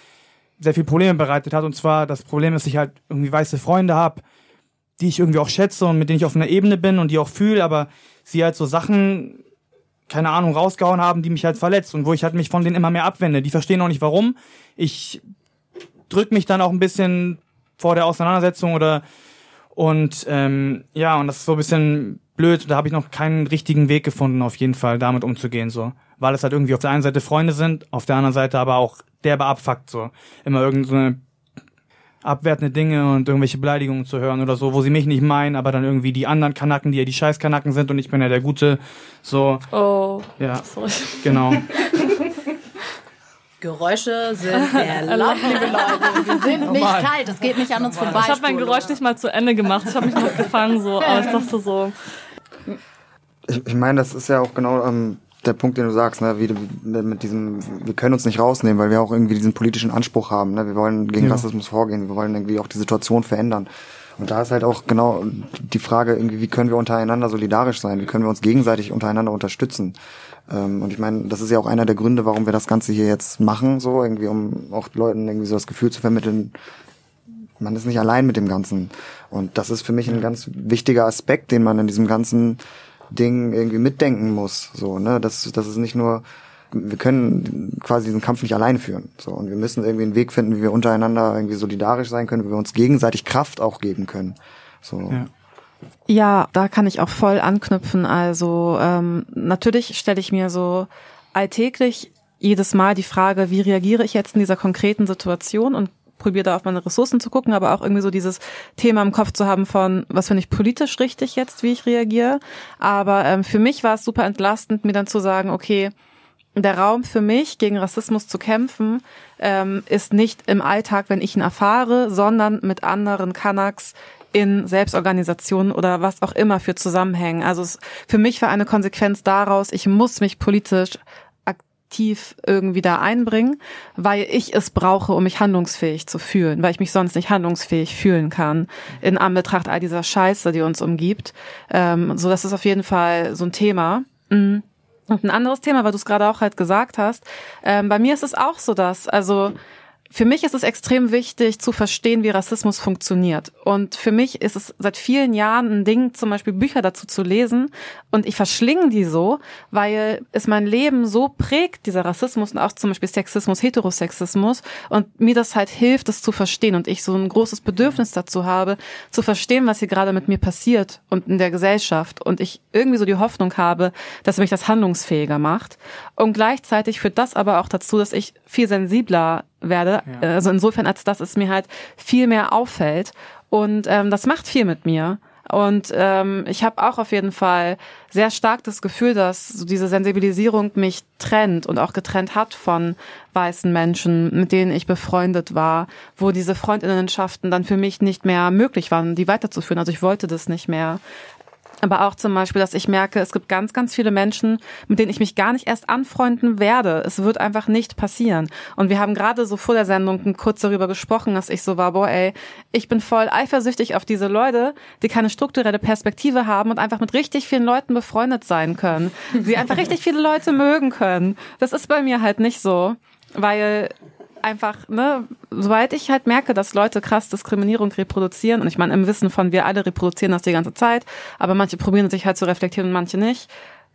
Speaker 3: sehr viel Probleme bereitet hat. Und zwar das Problem, dass ich halt irgendwie weiße Freunde habe, die ich irgendwie auch schätze und mit denen ich auf einer Ebene bin und die auch fühle, aber sie halt so Sachen keine Ahnung, rausgehauen haben, die mich halt verletzt und wo ich halt mich von denen immer mehr abwende. Die verstehen auch nicht warum. Ich drück mich dann auch ein bisschen vor der Auseinandersetzung oder und ähm, ja, und das ist so ein bisschen blöd. Da habe ich noch keinen richtigen Weg gefunden, auf jeden Fall damit umzugehen, so. Weil es halt irgendwie auf der einen Seite Freunde sind, auf der anderen Seite aber auch der beabfuckt, so. Immer irgendeine so abwertende Dinge und irgendwelche Beleidigungen zu hören oder so, wo sie mich nicht meinen, aber dann irgendwie die anderen Kanaken, die ja die Scheißkanaken sind und ich bin ja der Gute. So.
Speaker 5: Oh.
Speaker 3: Ja.
Speaker 5: Sorry.
Speaker 3: Genau.
Speaker 1: Geräusche sind erlaubt, liebe Leute. Wir sind nicht kalt, es geht nicht an uns vorbei.
Speaker 5: Ich habe mein Geräusch nicht mal zu Ende gemacht. Ich habe mich noch gefangen, so. Aber ich dachte so.
Speaker 4: Ich, ich meine, das ist ja auch genau ähm, der Punkt, den du sagst, ne, wie, mit diesem, wir können uns nicht rausnehmen, weil wir auch irgendwie diesen politischen Anspruch haben. Ne? Wir wollen gegen ja. Rassismus vorgehen, wir wollen irgendwie auch die Situation verändern. Und da ist halt auch genau die Frage, irgendwie, wie können wir untereinander solidarisch sein? Wie können wir uns gegenseitig untereinander unterstützen? Ähm, und ich meine, das ist ja auch einer der Gründe, warum wir das Ganze hier jetzt machen, so irgendwie, um auch Leuten irgendwie so das Gefühl zu vermitteln, man ist nicht allein mit dem Ganzen. Und das ist für mich ein ganz wichtiger Aspekt, den man in diesem ganzen Ding irgendwie mitdenken muss. So, ne, das, das ist nicht nur, wir können quasi diesen Kampf nicht alleine führen. So, und wir müssen irgendwie einen Weg finden, wie wir untereinander irgendwie solidarisch sein können, wie wir uns gegenseitig Kraft auch geben können. So.
Speaker 2: Ja. Ja, da kann ich auch voll anknüpfen. Also ähm, natürlich stelle ich mir so alltäglich jedes Mal die Frage, wie reagiere ich jetzt in dieser konkreten Situation und probiere da auf meine Ressourcen zu gucken, aber auch irgendwie so dieses Thema im Kopf zu haben von, was finde ich politisch richtig jetzt, wie ich reagiere. Aber ähm, für mich war es super entlastend, mir dann zu sagen, okay, der Raum für mich, gegen Rassismus zu kämpfen, ähm, ist nicht im Alltag, wenn ich ihn erfahre, sondern mit anderen Kanaks in Selbstorganisationen oder was auch immer für Zusammenhängen. Also es, für mich war eine Konsequenz daraus, ich muss mich politisch aktiv irgendwie da einbringen, weil ich es brauche, um mich handlungsfähig zu fühlen, weil ich mich sonst nicht handlungsfähig fühlen kann in Anbetracht all dieser Scheiße, die uns umgibt. Ähm, so, das ist auf jeden Fall so ein Thema. Mhm. Und ein anderes Thema, weil du es gerade auch halt gesagt hast, ähm, bei mir ist es auch so, dass, also für mich ist es extrem wichtig zu verstehen, wie Rassismus funktioniert. Und für mich ist es seit vielen Jahren ein Ding, zum Beispiel Bücher dazu zu lesen. Und ich verschlinge die so, weil es mein Leben so prägt, dieser Rassismus und auch zum Beispiel Sexismus, Heterosexismus. Und mir das halt hilft, das zu verstehen. Und ich so ein großes Bedürfnis dazu habe, zu verstehen, was hier gerade mit mir passiert und in der Gesellschaft. Und ich irgendwie so die Hoffnung habe, dass mich das handlungsfähiger macht. Und gleichzeitig führt das aber auch dazu, dass ich viel sensibler werde. Ja. Also insofern, als dass es mir halt viel mehr auffällt. Und ähm, das macht viel mit mir. Und ähm, ich habe auch auf jeden Fall sehr stark das Gefühl, dass so diese Sensibilisierung mich trennt und auch getrennt hat von weißen Menschen, mit denen ich befreundet war, wo diese Freundinnenschaften dann für mich nicht mehr möglich waren, die weiterzuführen. Also ich wollte das nicht mehr aber auch zum Beispiel, dass ich merke, es gibt ganz, ganz viele Menschen, mit denen ich mich gar nicht erst anfreunden werde. Es wird einfach nicht passieren. Und wir haben gerade so vor der Sendung kurz darüber gesprochen, dass ich so war, boah, ey, ich bin voll eifersüchtig auf diese Leute, die keine strukturelle Perspektive haben und einfach mit richtig vielen Leuten befreundet sein können. Sie einfach richtig viele Leute mögen können. Das ist bei mir halt nicht so, weil einfach, ne, soweit ich halt merke, dass Leute krass Diskriminierung reproduzieren, und ich meine, im Wissen von wir alle reproduzieren das die ganze Zeit, aber manche probieren sich halt zu reflektieren und manche nicht,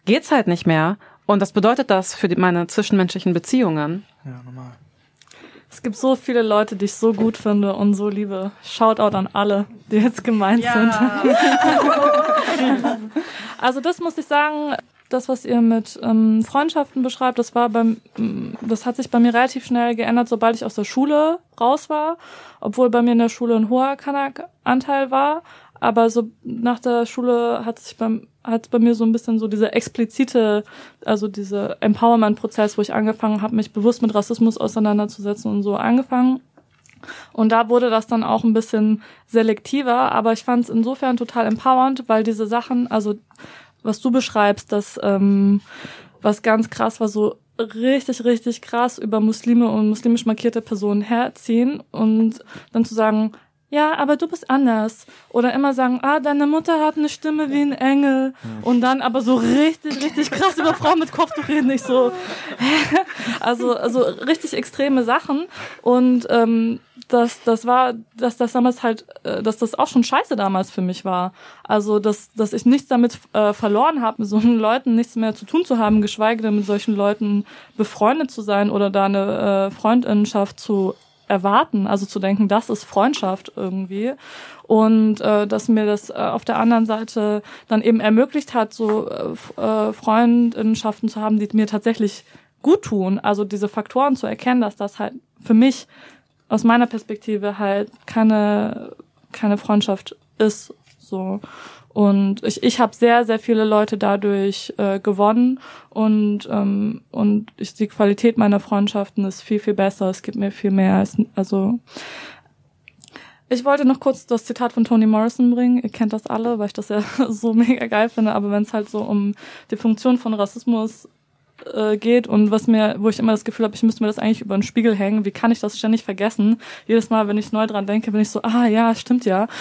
Speaker 2: geht's halt nicht mehr. Und das bedeutet das für die, meine zwischenmenschlichen Beziehungen.
Speaker 3: Ja, normal.
Speaker 5: Es gibt so viele Leute, die ich so gut finde und so liebe. Shoutout an alle, die jetzt gemeint ja. sind. also das muss ich sagen, das, was ihr mit ähm, Freundschaften beschreibt, das war beim, mm, das hat sich bei mir relativ schnell geändert, sobald ich aus der Schule raus war, obwohl bei mir in der Schule ein hoher Kanak-Anteil war. Aber so nach der Schule hat sich beim, hat bei mir so ein bisschen so diese explizite, also diese Empowerment-Prozess, wo ich angefangen habe, mich bewusst mit Rassismus auseinanderzusetzen und so angefangen. Und da wurde das dann auch ein bisschen selektiver, aber ich fand es insofern total empowernd, weil diese Sachen, also was du beschreibst, dass ähm, was ganz krass war, so richtig, richtig krass über Muslime und muslimisch markierte Personen herziehen und dann zu sagen, ja, aber du bist anders. Oder immer sagen, ah, deine Mutter hat eine Stimme wie ein Engel. Und dann aber so richtig, richtig krass über Frauen mit Kopftuch reden. Ich so, also, also richtig extreme Sachen. Und ähm, das, das war, dass das damals halt, äh, dass das auch schon scheiße damals für mich war. Also, dass, dass ich nichts damit äh, verloren habe, mit solchen Leuten nichts mehr zu tun zu haben, geschweige denn mit solchen Leuten befreundet zu sein oder da eine äh, Freundinnenschaft zu erwarten, also zu denken, das ist Freundschaft irgendwie. Und äh, dass mir das äh, auf der anderen Seite dann eben ermöglicht hat, so äh, äh, Freundinnenschaften zu haben, die mir tatsächlich gut tun. Also diese Faktoren zu erkennen, dass das halt für mich aus meiner Perspektive halt keine, keine Freundschaft ist. So. Und ich, ich habe sehr, sehr viele Leute dadurch äh, gewonnen und, ähm, und ich, die Qualität meiner Freundschaften ist viel, viel besser. Es gibt mir viel mehr. Als, also ich wollte noch kurz das Zitat von Toni Morrison bringen. Ihr kennt das alle, weil ich das ja so mega geil finde. Aber wenn es halt so um die Funktion von Rassismus äh, geht und was mir, wo ich immer das Gefühl habe, ich müsste mir das eigentlich über den Spiegel hängen. Wie kann ich das ständig vergessen? Jedes Mal, wenn ich neu dran denke, bin ich so, ah ja, stimmt ja.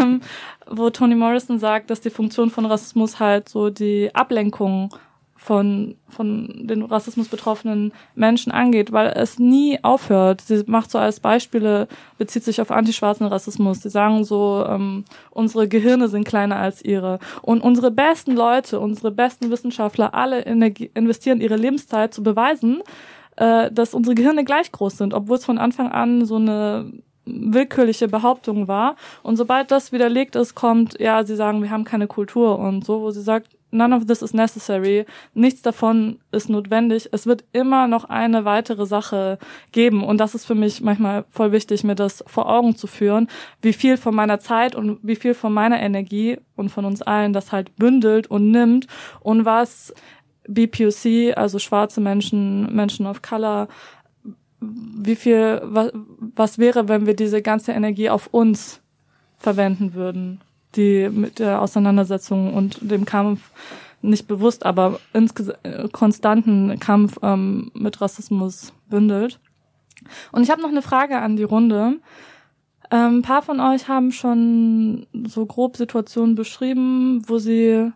Speaker 5: Ähm, wo Toni Morrison sagt, dass die Funktion von Rassismus halt so die Ablenkung von, von den Rassismus betroffenen Menschen angeht, weil es nie aufhört. Sie macht so als Beispiele, bezieht sich auf antischwarzen Rassismus. Sie sagen so, ähm, unsere Gehirne sind kleiner als ihre. Und unsere besten Leute, unsere besten Wissenschaftler, alle investieren ihre Lebenszeit zu beweisen, äh, dass unsere Gehirne gleich groß sind, obwohl es von Anfang an so eine willkürliche Behauptung war. Und sobald das widerlegt ist, kommt, ja, sie sagen, wir haben keine Kultur und so, wo sie sagt, none of this is necessary. Nichts davon ist notwendig. Es wird immer noch eine weitere Sache geben. Und das ist für mich manchmal voll wichtig, mir das vor Augen zu führen, wie viel von meiner Zeit und wie viel von meiner Energie und von uns allen das halt bündelt und nimmt und was BPOC, also schwarze Menschen, Menschen of Color, wie viel, was, was wäre, wenn wir diese ganze Energie auf uns verwenden würden? Die mit der Auseinandersetzung und dem Kampf nicht bewusst, aber insgesamt äh, konstanten Kampf ähm, mit Rassismus bündelt. Und ich habe noch eine Frage an die Runde. Ähm, ein paar von euch haben schon so grob Situationen beschrieben, wo sie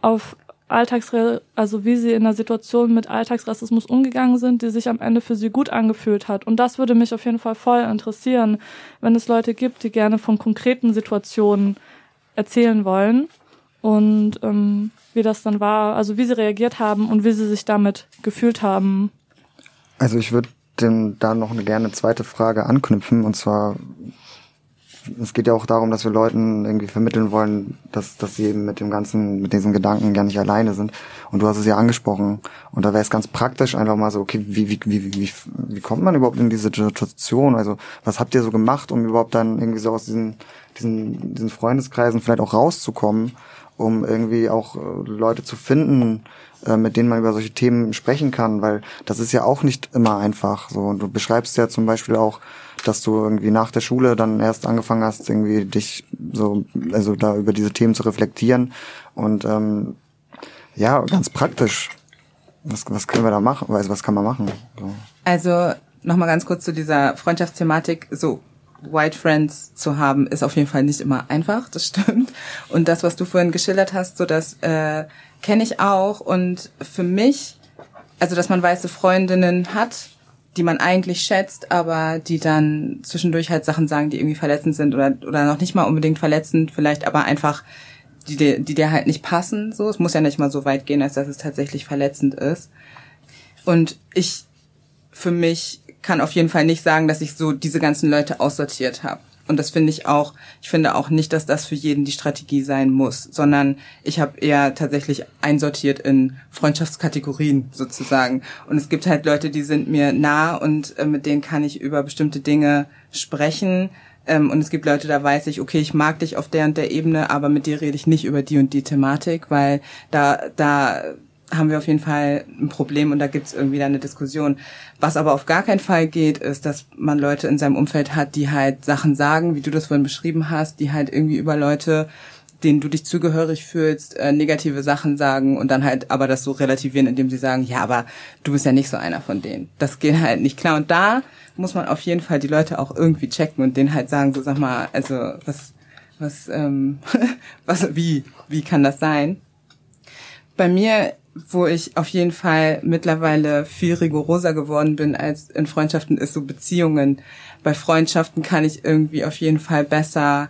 Speaker 5: auf Alltagsre also wie sie in der Situation mit Alltagsrassismus umgegangen sind, die sich am Ende für sie gut angefühlt hat. Und das würde mich auf jeden Fall voll interessieren, wenn es Leute gibt, die gerne von konkreten Situationen erzählen wollen und ähm, wie das dann war, also wie sie reagiert haben und wie sie sich damit gefühlt haben.
Speaker 4: Also ich würde da noch eine gerne zweite Frage anknüpfen und zwar es geht ja auch darum, dass wir Leuten irgendwie vermitteln wollen, dass, dass sie eben mit dem ganzen, mit diesen Gedanken gar nicht alleine sind. Und du hast es ja angesprochen. Und da wäre es ganz praktisch einfach mal so, okay, wie, wie, wie, wie, wie kommt man überhaupt in diese Situation? Also, was habt ihr so gemacht, um überhaupt dann irgendwie so aus diesen, diesen, diesen Freundeskreisen vielleicht auch rauszukommen, um irgendwie auch äh, Leute zu finden, äh, mit denen man über solche Themen sprechen kann, weil das ist ja auch nicht immer einfach. So, und du beschreibst ja zum Beispiel auch, dass du irgendwie nach der Schule dann erst angefangen hast, irgendwie dich so, also da über diese Themen zu reflektieren. Und ähm, ja, ganz praktisch. Was, was können wir da machen? Also was kann man machen? So.
Speaker 7: Also nochmal ganz kurz zu dieser Freundschaftsthematik. So, White Friends zu haben, ist auf jeden Fall nicht immer einfach, das stimmt. Und das, was du vorhin geschildert hast, so das äh, kenne ich auch. Und für mich, also dass man weiße Freundinnen hat, die man eigentlich schätzt, aber die dann zwischendurch halt Sachen sagen, die irgendwie verletzend sind oder, oder noch nicht mal unbedingt verletzend, vielleicht aber einfach, die dir, die dir halt nicht passen. So, es muss ja nicht mal so weit gehen, als dass es tatsächlich verletzend ist. Und ich für mich kann auf jeden Fall nicht sagen, dass ich so diese ganzen Leute aussortiert habe. Und das finde ich auch, ich finde auch nicht, dass das für jeden die Strategie sein muss, sondern ich habe eher tatsächlich einsortiert in Freundschaftskategorien sozusagen. Und es gibt halt Leute, die sind mir nah und äh, mit denen kann ich über bestimmte Dinge sprechen. Ähm, und es gibt Leute, da weiß ich, okay, ich mag dich auf der und der Ebene, aber mit dir rede ich nicht über die und die Thematik, weil da, da haben wir auf jeden Fall ein Problem und da gibt es irgendwie dann eine Diskussion. Was aber auf gar keinen Fall geht, ist, dass man Leute in seinem Umfeld hat, die halt Sachen sagen, wie du das vorhin beschrieben hast, die halt irgendwie über Leute, denen du dich zugehörig fühlst, äh, negative Sachen sagen und dann halt aber das so relativieren, indem sie sagen, ja, aber du bist ja nicht so einer von denen. Das geht halt nicht klar. Und da muss man auf jeden Fall die Leute auch irgendwie checken und denen halt sagen, so sag mal, also was, was, ähm, was, wie, wie kann das sein? Bei mir wo ich auf jeden Fall mittlerweile viel rigoroser geworden bin als in Freundschaften, ist so Beziehungen. Bei Freundschaften kann ich irgendwie auf jeden Fall besser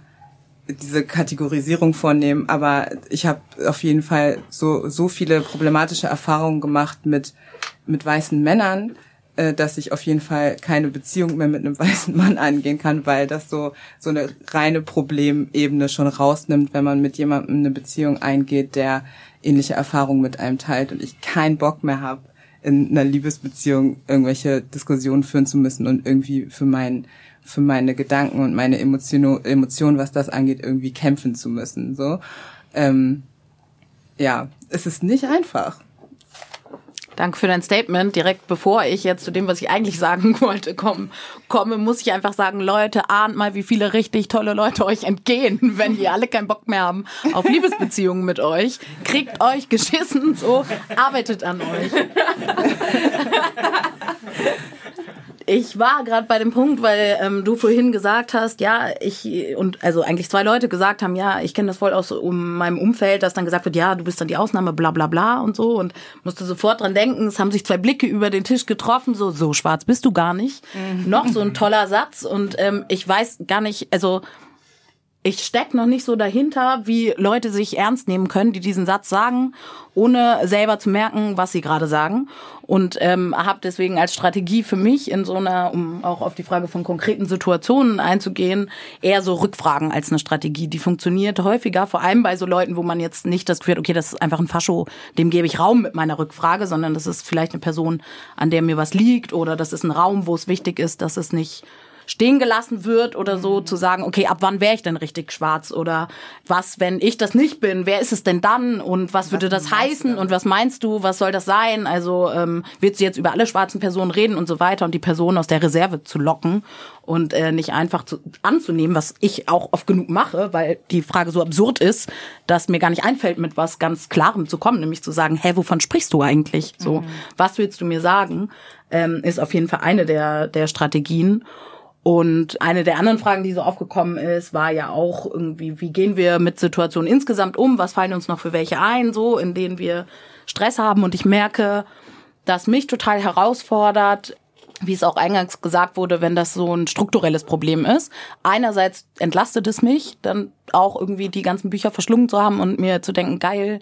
Speaker 7: diese Kategorisierung vornehmen, aber ich habe auf jeden Fall so so viele problematische Erfahrungen gemacht mit mit weißen Männern, äh, dass ich auf jeden Fall keine Beziehung mehr mit einem weißen Mann angehen kann, weil das so so eine reine Problemebene schon rausnimmt, wenn man mit jemandem eine Beziehung eingeht, der ähnliche Erfahrungen mit einem teilt und ich keinen Bock mehr habe, in einer Liebesbeziehung irgendwelche Diskussionen führen zu müssen und irgendwie für mein für meine Gedanken und meine Emotionen, Emotionen, was das angeht, irgendwie kämpfen zu müssen. So, ähm, ja, es ist nicht einfach.
Speaker 1: Danke für dein Statement. Direkt bevor ich jetzt zu dem, was ich eigentlich sagen wollte, komme, komme, muss ich einfach sagen, Leute, ahnt mal, wie viele richtig tolle Leute euch entgehen, wenn die alle keinen Bock mehr haben auf Liebesbeziehungen mit euch. Kriegt euch geschissen, so arbeitet an euch. ich war gerade bei dem Punkt, weil ähm, du vorhin gesagt hast, ja, ich und also eigentlich zwei Leute gesagt haben, ja, ich kenne das voll aus um meinem Umfeld, dass dann gesagt wird, ja, du bist dann die Ausnahme, bla bla bla und so und musste sofort dran denken, es haben sich zwei Blicke über den Tisch getroffen, so so schwarz bist du gar nicht. Mhm. Noch so ein toller Satz und ähm, ich weiß gar nicht, also ich steck noch nicht so dahinter, wie Leute sich ernst nehmen können, die diesen Satz sagen, ohne selber zu merken, was sie gerade sagen. Und ähm, habe deswegen als Strategie für mich in so einer, um auch auf die Frage von konkreten Situationen einzugehen, eher so Rückfragen als eine Strategie. Die funktioniert häufiger, vor allem bei so Leuten, wo man jetzt nicht das Gefühl hat, okay, das ist einfach ein Fascho, dem gebe ich Raum mit meiner Rückfrage, sondern das ist vielleicht eine Person, an der mir was liegt oder das ist ein Raum, wo es wichtig ist, dass es nicht stehen gelassen wird oder so, mhm. zu sagen, okay, ab wann wäre ich denn richtig schwarz? Oder was, wenn ich das nicht bin, wer ist es denn dann? Und was, was würde das heißen? Und was meinst du? Was soll das sein? Also ähm, willst du jetzt über alle schwarzen Personen reden und so weiter und die Person aus der Reserve zu locken und äh, nicht einfach zu, anzunehmen, was ich auch oft genug mache, weil die Frage so absurd ist, dass mir gar nicht einfällt, mit was ganz Klarem zu kommen, nämlich zu sagen, hä, wovon sprichst du eigentlich? So, mhm. was willst du mir sagen? Ähm, ist auf jeden Fall eine der, der Strategien. Und eine der anderen Fragen, die so aufgekommen ist, war ja auch irgendwie, wie gehen wir mit Situationen insgesamt um? Was fallen uns noch für welche ein, so, in denen wir Stress haben? Und ich merke, dass mich total herausfordert, wie es auch eingangs gesagt wurde, wenn das so ein strukturelles Problem ist. Einerseits entlastet es mich, dann auch irgendwie die ganzen Bücher verschlungen zu haben und mir zu denken, geil,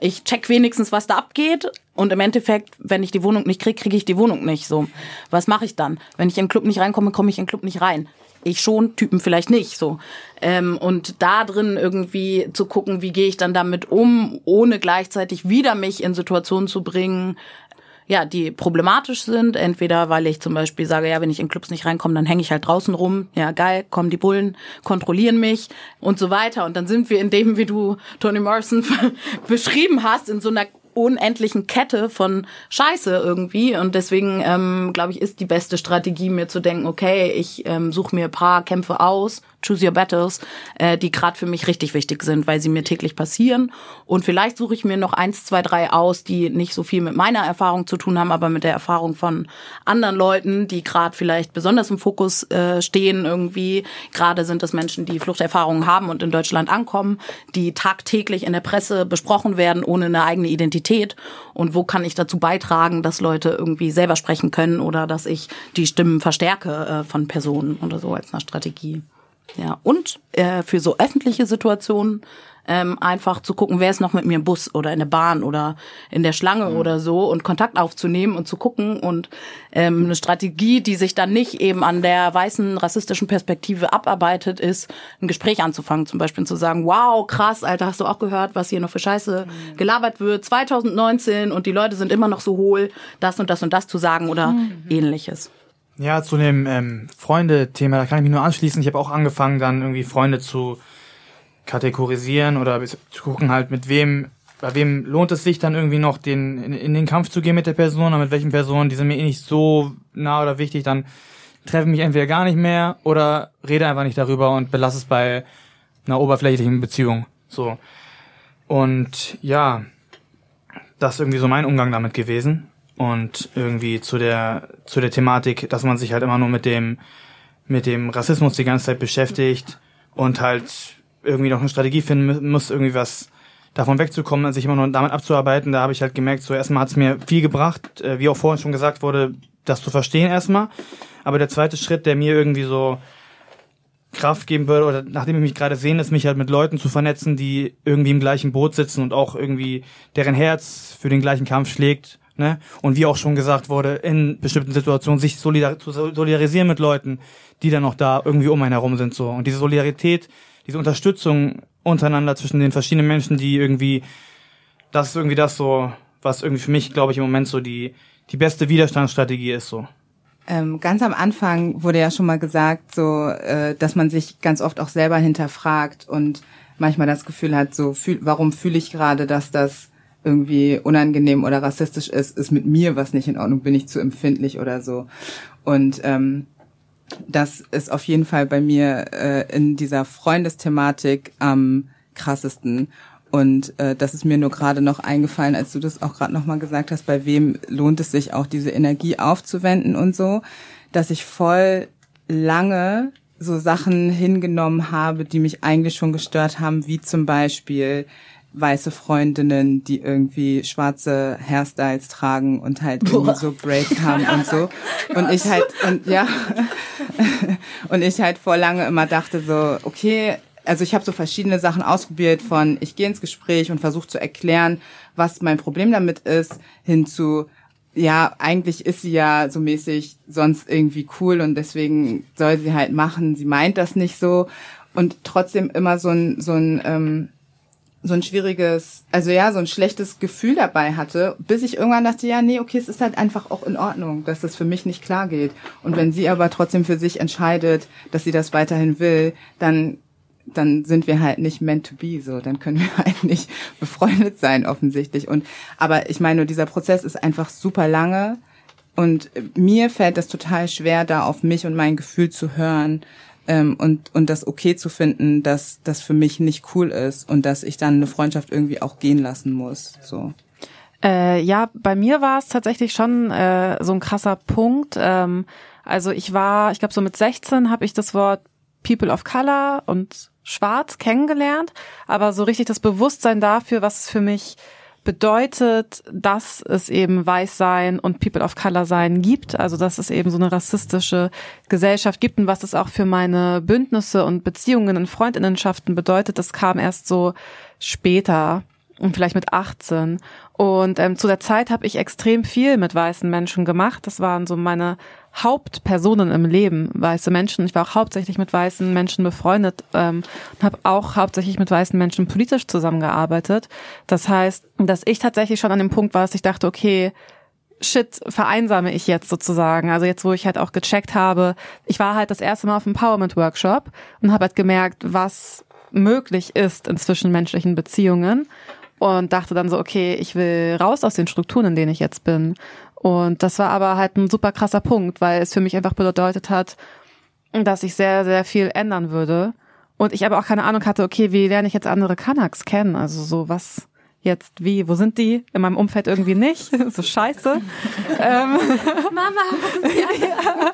Speaker 1: ich check wenigstens, was da abgeht. Und im Endeffekt, wenn ich die Wohnung nicht krieg, kriege ich die Wohnung nicht. So, was mache ich dann? Wenn ich in den Club nicht reinkomme, komme ich in den Club nicht rein. Ich schon, Typen vielleicht nicht. So ähm, und da drin irgendwie zu gucken, wie gehe ich dann damit um, ohne gleichzeitig wieder mich in Situationen zu bringen, ja, die problematisch sind. Entweder weil ich zum Beispiel sage, ja, wenn ich in Clubs nicht reinkomme, dann hänge ich halt draußen rum. Ja, geil, kommen die Bullen, kontrollieren mich und so weiter. Und dann sind wir in dem, wie du Toni Morrison beschrieben hast, in so einer unendlichen Kette von Scheiße irgendwie. Und deswegen, ähm, glaube ich, ist die beste Strategie, mir zu denken, okay, ich ähm, suche mir ein paar Kämpfe aus, choose your battles, äh, die gerade für mich richtig wichtig sind, weil sie mir täglich passieren. Und vielleicht suche ich mir noch eins, zwei, drei aus, die nicht so viel mit meiner Erfahrung zu tun haben, aber mit der Erfahrung von anderen Leuten, die gerade vielleicht besonders im Fokus äh, stehen irgendwie. Gerade sind es Menschen, die Fluchterfahrungen haben und in Deutschland ankommen, die tagtäglich in der Presse besprochen werden, ohne eine eigene Identität. Und wo kann ich dazu beitragen, dass Leute irgendwie selber sprechen können oder dass ich die Stimmen verstärke äh, von Personen oder so als eine Strategie. Ja, und äh, für so öffentliche Situationen ähm, einfach zu gucken, wer ist noch mit mir im Bus oder in der Bahn oder in der Schlange mhm. oder so und Kontakt aufzunehmen und zu gucken und ähm, eine Strategie, die sich dann nicht eben an der weißen rassistischen Perspektive abarbeitet, ist ein Gespräch anzufangen, zum Beispiel zu sagen, wow, krass, Alter, hast du auch gehört, was hier noch für Scheiße mhm. gelabert wird, 2019 und die Leute sind immer noch so hohl, das und das und das zu sagen oder mhm. ähnliches.
Speaker 3: Ja, zu dem ähm, Freunde-Thema, da kann ich mich nur anschließen. Ich habe auch angefangen, dann irgendwie Freunde zu kategorisieren oder zu gucken halt, mit wem, bei wem lohnt es sich dann irgendwie noch den, in, in den Kampf zu gehen mit der Person oder mit welchen Personen, die sind mir eh nicht so nah oder wichtig, dann treffe mich entweder gar nicht mehr oder rede einfach nicht darüber und belasse es bei einer oberflächlichen Beziehung. So. Und ja, das ist irgendwie so mein Umgang damit gewesen und irgendwie zu der zu der Thematik, dass man sich halt immer nur mit dem mit dem Rassismus die ganze Zeit beschäftigt und halt irgendwie noch eine Strategie finden muss, irgendwie was davon wegzukommen, sich immer nur damit abzuarbeiten. Da habe ich halt gemerkt, so erstmal hat es mir viel gebracht, äh, wie auch vorhin schon gesagt wurde, das zu verstehen erstmal. Aber der zweite Schritt, der mir irgendwie so Kraft geben würde, oder nachdem ich mich gerade sehe, ist mich halt mit Leuten zu vernetzen, die irgendwie im gleichen Boot sitzen und auch irgendwie deren Herz für den gleichen Kampf schlägt Ne? Und wie auch schon gesagt wurde, in bestimmten Situationen sich solidar zu solidarisieren mit Leuten, die dann noch da irgendwie um einen herum sind. so. Und diese Solidarität, diese Unterstützung untereinander zwischen den verschiedenen Menschen, die irgendwie, das ist irgendwie das so, was irgendwie für mich, glaube ich, im Moment so die, die beste Widerstandsstrategie ist. so.
Speaker 7: Ähm, ganz am Anfang wurde ja schon mal gesagt, so, äh, dass man sich ganz oft auch selber hinterfragt und manchmal das Gefühl hat, so, fühl, warum fühle ich gerade, dass das irgendwie unangenehm oder rassistisch ist, ist mit mir was nicht in Ordnung, bin ich zu empfindlich oder so. Und ähm, das ist auf jeden Fall bei mir äh, in dieser Freundesthematik am krassesten. Und äh, das ist mir nur gerade noch eingefallen, als du das auch gerade nochmal gesagt hast, bei wem lohnt es sich auch diese Energie aufzuwenden und so. dass ich voll lange so Sachen hingenommen habe, die mich eigentlich schon gestört haben, wie zum Beispiel weiße Freundinnen, die irgendwie schwarze Hairstyles tragen und halt irgendwie so Braids haben und so. Und ich halt, und ja, und ich halt vor lange immer dachte so, okay, also ich habe so verschiedene Sachen ausprobiert von ich gehe ins Gespräch und versuche zu erklären, was mein Problem damit ist, hin zu ja, eigentlich ist sie ja so mäßig sonst irgendwie cool und deswegen soll sie halt machen. Sie meint das nicht so und trotzdem immer so ein so ein ähm, so ein schwieriges, also ja, so ein schlechtes Gefühl dabei hatte, bis ich irgendwann dachte, ja, nee, okay, es ist halt einfach auch in Ordnung, dass das für mich nicht klar geht. Und wenn sie aber trotzdem für sich entscheidet, dass sie das weiterhin will, dann dann sind wir halt nicht meant to be, so, dann können wir halt nicht befreundet sein, offensichtlich. Und, aber ich meine, dieser Prozess ist einfach super lange und mir fällt das total schwer, da auf mich und mein Gefühl zu hören, ähm, und, und das okay zu finden, dass das für mich nicht cool ist und dass ich dann eine Freundschaft irgendwie auch gehen lassen muss, so.
Speaker 2: Äh, ja, bei mir war es tatsächlich schon äh, so ein krasser Punkt. Ähm, also ich war, ich glaube so mit 16 habe ich das Wort People of Color und Schwarz kennengelernt, aber so richtig das Bewusstsein dafür, was es für mich bedeutet, dass es eben Weißsein und People of Color sein gibt, also dass es eben so eine rassistische Gesellschaft gibt und was es auch für meine Bündnisse und Beziehungen und Freundinnenschaften bedeutet, das kam erst so später und vielleicht mit 18. Und ähm, zu der Zeit habe ich extrem viel mit weißen Menschen gemacht. Das waren so meine Hauptpersonen im Leben, weiße Menschen. Ich war auch hauptsächlich mit weißen Menschen befreundet ähm, und habe auch hauptsächlich mit weißen Menschen politisch zusammengearbeitet. Das heißt, dass ich tatsächlich schon an dem Punkt war, dass ich dachte, okay, shit, vereinsame ich jetzt sozusagen. Also jetzt, wo ich halt auch gecheckt habe, ich war halt das erste Mal auf dem Empowerment-Workshop und habe halt gemerkt, was möglich ist in zwischenmenschlichen Beziehungen und dachte dann so, okay, ich will raus aus den Strukturen, in denen ich jetzt bin. Und das war aber halt ein super krasser Punkt, weil es für mich einfach bedeutet hat, dass ich sehr, sehr viel ändern würde. Und ich aber auch keine Ahnung hatte, okay, wie lerne ich jetzt andere Kanaks kennen? Also so was jetzt wie, wo sind die? In meinem Umfeld irgendwie nicht. so scheiße. ähm, Mama.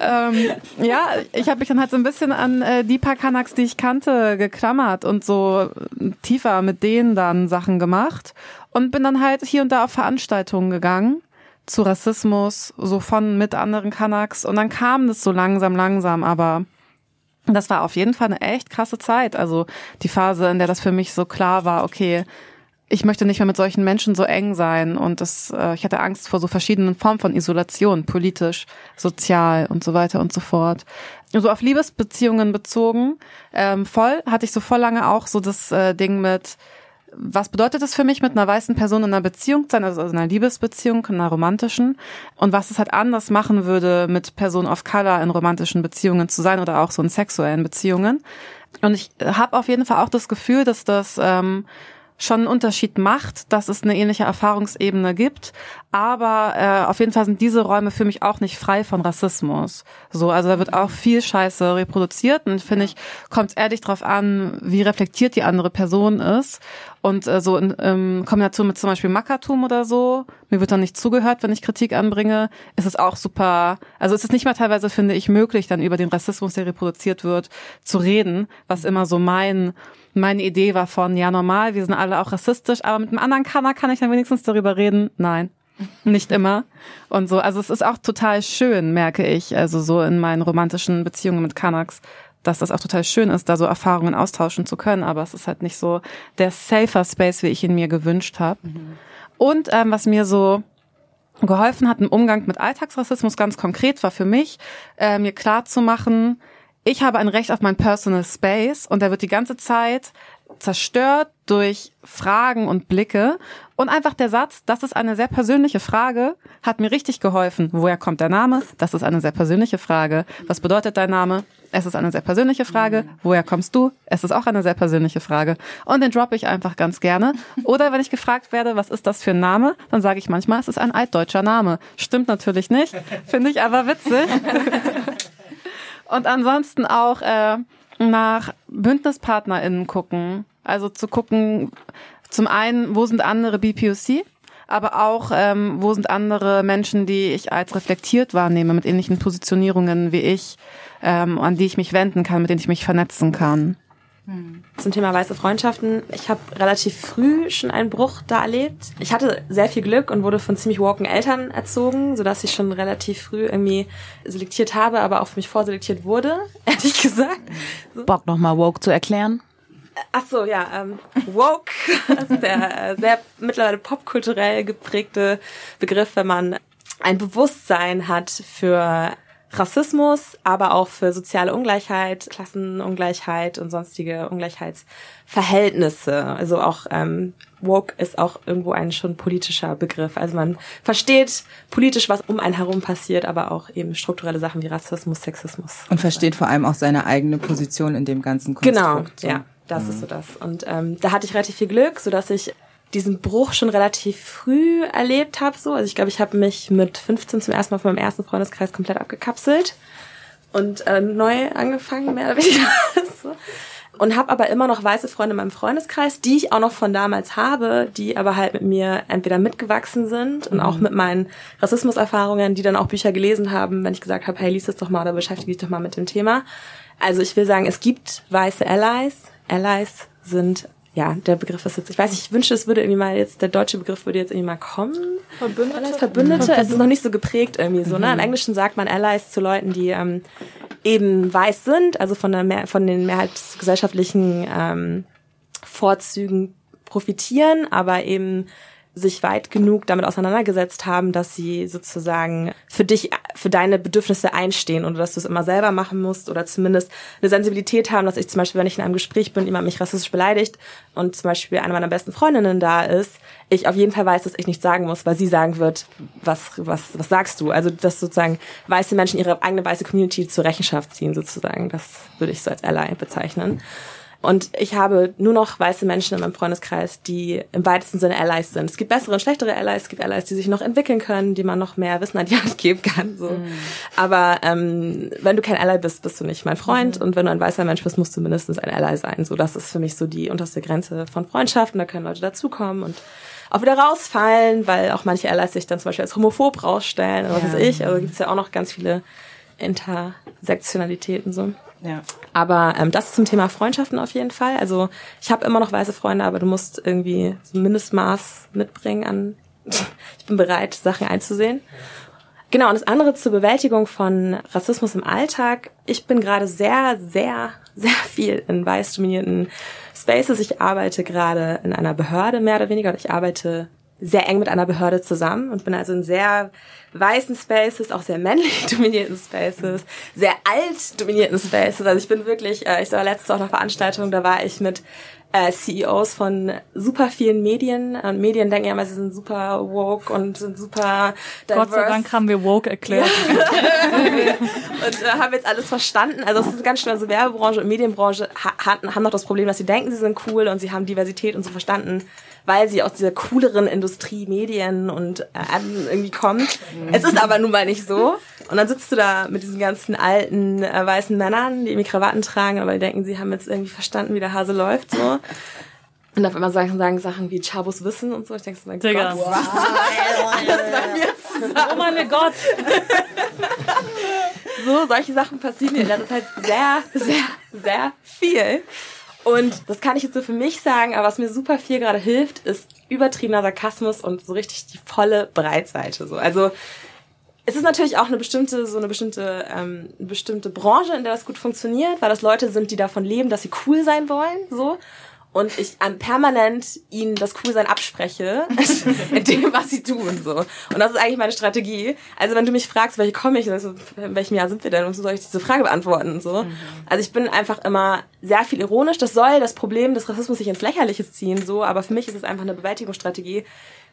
Speaker 2: ja, ähm, ja, ich habe mich dann halt so ein bisschen an äh, die paar Kanaks, die ich kannte, geklammert und so tiefer mit denen dann Sachen gemacht und bin dann halt hier und da auf Veranstaltungen gegangen zu Rassismus, so von mit anderen Kanaks und dann kam das so langsam, langsam, aber das war auf jeden Fall eine echt krasse Zeit. Also die Phase, in der das für mich so klar war, okay, ich möchte nicht mehr mit solchen Menschen so eng sein und das, äh, ich hatte Angst vor so verschiedenen Formen von Isolation, politisch, sozial und so weiter und so fort. So auf Liebesbeziehungen bezogen, ähm, voll hatte ich so voll lange auch so das äh, Ding mit, was bedeutet es für mich, mit einer weißen Person in einer Beziehung zu sein, also in einer Liebesbeziehung, in einer romantischen, und was es halt anders machen würde, mit Personen of Color in romantischen Beziehungen zu sein oder auch so in sexuellen Beziehungen. Und ich habe auf jeden Fall auch das Gefühl, dass das ähm, schon einen Unterschied macht, dass es eine ähnliche Erfahrungsebene gibt. Aber äh, auf jeden Fall sind diese Räume für mich auch nicht frei von Rassismus. So, also da wird auch viel Scheiße reproduziert und finde ich, kommt es ehrlich drauf an, wie reflektiert die andere Person ist. Und äh, so in ähm, Kombination mit zum Beispiel Mackertum oder so, mir wird dann nicht zugehört, wenn ich Kritik anbringe, ist es auch super. Also ist es nicht mal teilweise, finde ich, möglich, dann über den Rassismus, der reproduziert wird, zu reden, was immer so mein meine Idee war von, ja normal, wir sind alle auch rassistisch, aber mit einem anderen Kanner kann ich dann wenigstens darüber reden. Nein, nicht immer. Und so, also es ist auch total schön, merke ich, also so in meinen romantischen Beziehungen mit Kanaks, dass das auch total schön ist, da so Erfahrungen austauschen zu können, aber es ist halt nicht so der safer Space, wie ich ihn mir gewünscht habe. Mhm. Und ähm, was mir so geholfen hat im Umgang mit Alltagsrassismus ganz konkret war für mich, äh, mir klar zu machen, ich habe ein Recht auf mein Personal Space und der wird die ganze Zeit zerstört durch Fragen und Blicke. Und einfach der Satz, das ist eine sehr persönliche Frage, hat mir richtig geholfen. Woher kommt der Name? Das ist eine sehr persönliche Frage. Was bedeutet dein Name? Es ist eine sehr persönliche Frage. Woher kommst du? Es ist auch eine sehr persönliche Frage. Und den droppe ich einfach ganz gerne. Oder wenn ich gefragt werde, was ist das für ein Name, dann sage ich manchmal, es ist ein altdeutscher Name. Stimmt natürlich nicht, finde ich aber witzig. Und ansonsten auch äh, nach BündnispartnerInnen gucken. Also zu gucken, zum einen, wo sind andere BPOC? aber auch, ähm, wo sind andere Menschen, die ich als reflektiert wahrnehme, mit ähnlichen Positionierungen wie ich, ähm, an die ich mich wenden kann, mit denen ich mich vernetzen kann.
Speaker 6: Zum Thema weiße Freundschaften. Ich habe relativ früh schon einen Bruch da erlebt. Ich hatte sehr viel Glück und wurde von ziemlich woken Eltern erzogen, sodass ich schon relativ früh irgendwie selektiert habe, aber auch für mich vorselektiert wurde, ehrlich gesagt.
Speaker 1: Bock nochmal woke zu erklären?
Speaker 6: Ach so, ja, ähm, woke, ist der äh, sehr mittlerweile popkulturell geprägte Begriff, wenn man ein Bewusstsein hat für Rassismus, aber auch für soziale Ungleichheit, Klassenungleichheit und sonstige Ungleichheitsverhältnisse. Also auch ähm, woke ist auch irgendwo ein schon politischer Begriff. Also man versteht politisch, was um einen herum passiert, aber auch eben strukturelle Sachen wie Rassismus, Sexismus.
Speaker 7: Und versteht vor allem auch seine eigene Position in dem ganzen
Speaker 6: Genau,
Speaker 7: Konstrukt. so.
Speaker 6: ja, das ist so das. Und ähm, da hatte ich relativ viel Glück, so dass ich diesen Bruch schon relativ früh erlebt habe. So, also ich glaube, ich habe mich mit 15 zum ersten Mal von meinem ersten Freundeskreis komplett abgekapselt und äh, neu angefangen, mehr oder weniger. so. Und habe aber immer noch weiße Freunde in meinem Freundeskreis, die ich auch noch von damals habe, die aber halt mit mir entweder mitgewachsen sind und auch mit meinen Rassismuserfahrungen, die dann auch Bücher gelesen haben, wenn ich gesagt habe, hey, lies das doch mal oder beschäftige dich doch mal mit dem Thema. Also ich will sagen, es gibt weiße Allies. Allies sind ja, der Begriff ist jetzt, ich weiß nicht, ich wünsche, es würde irgendwie mal jetzt, der deutsche Begriff würde jetzt irgendwie mal kommen. Verbündete? Verbündete, es ist noch nicht so geprägt irgendwie so, ne? Im Englischen sagt man Allies zu Leuten, die ähm, eben weiß sind, also von, der Mehr von den mehrheitsgesellschaftlichen ähm, Vorzügen profitieren, aber eben sich weit genug damit auseinandergesetzt haben, dass sie sozusagen für dich, für deine Bedürfnisse einstehen oder dass du es immer selber machen musst oder zumindest eine Sensibilität haben, dass ich zum Beispiel, wenn ich in einem Gespräch bin, jemand mich rassistisch beleidigt und zum Beispiel eine meiner besten Freundinnen da ist, ich auf jeden Fall weiß, dass ich nichts sagen muss, weil sie sagen wird, was, was, was sagst du? Also, dass sozusagen weiße Menschen ihre eigene weiße Community zur Rechenschaft ziehen, sozusagen. Das würde ich so als Ally bezeichnen. Und ich habe nur noch weiße Menschen in meinem Freundeskreis, die im weitesten Sinne Allies sind. Es gibt bessere und schlechtere Allies, es gibt Allies, die sich noch entwickeln können, die man noch mehr Wissen an die Hand geben kann. So.
Speaker 1: Mhm.
Speaker 6: Aber ähm, wenn du kein Ally bist, bist du nicht mein Freund.
Speaker 1: Mhm.
Speaker 6: Und wenn du ein weißer Mensch bist, musst du mindestens ein Ally sein. So, das ist für mich so die unterste Grenze von Freundschaften. Da können Leute dazukommen und auch wieder rausfallen, weil auch manche Allies sich dann zum Beispiel als homophob rausstellen oder was weiß ich. Also gibt's ja auch noch ganz viele Intersektionalitäten so.
Speaker 7: Ja.
Speaker 6: Aber ähm, das zum Thema Freundschaften auf jeden Fall. Also ich habe immer noch weiße Freunde, aber du musst irgendwie so ein Mindestmaß mitbringen an. ich bin bereit, Sachen einzusehen. Genau, und das andere zur Bewältigung von Rassismus im Alltag. Ich bin gerade sehr, sehr, sehr viel in weiß dominierten Spaces. Ich arbeite gerade in einer Behörde mehr oder weniger. Und ich arbeite sehr eng mit einer Behörde zusammen und bin also in sehr weißen Spaces, auch sehr männlich dominierten Spaces, sehr alt dominierten Spaces. Also ich bin wirklich, äh, ich war letztens auf einer Veranstaltung, da war ich mit äh, CEOs von super vielen Medien. Und Medien denken ja immer, sie sind super woke und sind super diverse.
Speaker 5: Gott sei Dank haben wir woke erklärt.
Speaker 6: und äh, haben jetzt alles verstanden. Also es ist ganz schön, also Werbebranche und Medienbranche ha haben noch das Problem, dass sie denken, sie sind cool und sie haben Diversität und so verstanden, weil sie aus dieser cooleren Industrie, Medien und äh, irgendwie kommt. Es ist aber nun mal nicht so. Und dann sitzt du da mit diesen ganzen alten äh, weißen Männern, die irgendwie Krawatten tragen, aber die denken, sie haben jetzt irgendwie verstanden, wie der Hase läuft so. Und auf einmal sagen, sagen Sachen wie Chabos Wissen und so. Ich denke so, mein
Speaker 5: Digga.
Speaker 6: Gott, alles bei.
Speaker 5: Oh mein Gott.
Speaker 6: So, solche Sachen passieren mir in letzter Zeit sehr, sehr, sehr viel. Und das kann ich jetzt so für mich sagen, aber was mir super viel gerade hilft, ist übertriebener Sarkasmus und so richtig die volle Breitseite. So. Also es ist natürlich auch eine bestimmte, so eine bestimmte, ähm, eine bestimmte Branche, in der das gut funktioniert, weil das Leute sind, die davon leben, dass sie cool sein wollen, so. Und ich ähm, permanent ihnen das Coolsein abspreche, in dem, was sie tun, so. Und das ist eigentlich meine Strategie. Also wenn du mich fragst, welche komme ich, also, in welchem Jahr sind wir denn, und so soll ich diese Frage beantworten, so. Also ich bin einfach immer sehr viel ironisch. Das soll das Problem des Rassismus nicht ins Lächerliche ziehen, so. Aber für mich ist es einfach eine Bewältigungsstrategie,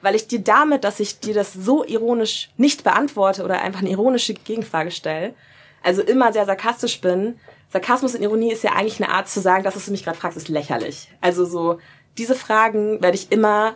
Speaker 6: weil ich dir damit, dass ich dir das so ironisch nicht beantworte oder einfach eine ironische Gegenfrage stelle, also immer sehr sarkastisch bin. Sarkasmus und Ironie ist ja eigentlich eine Art zu sagen, das, was du mich gerade fragst, ist lächerlich. Also so, diese Fragen werde ich immer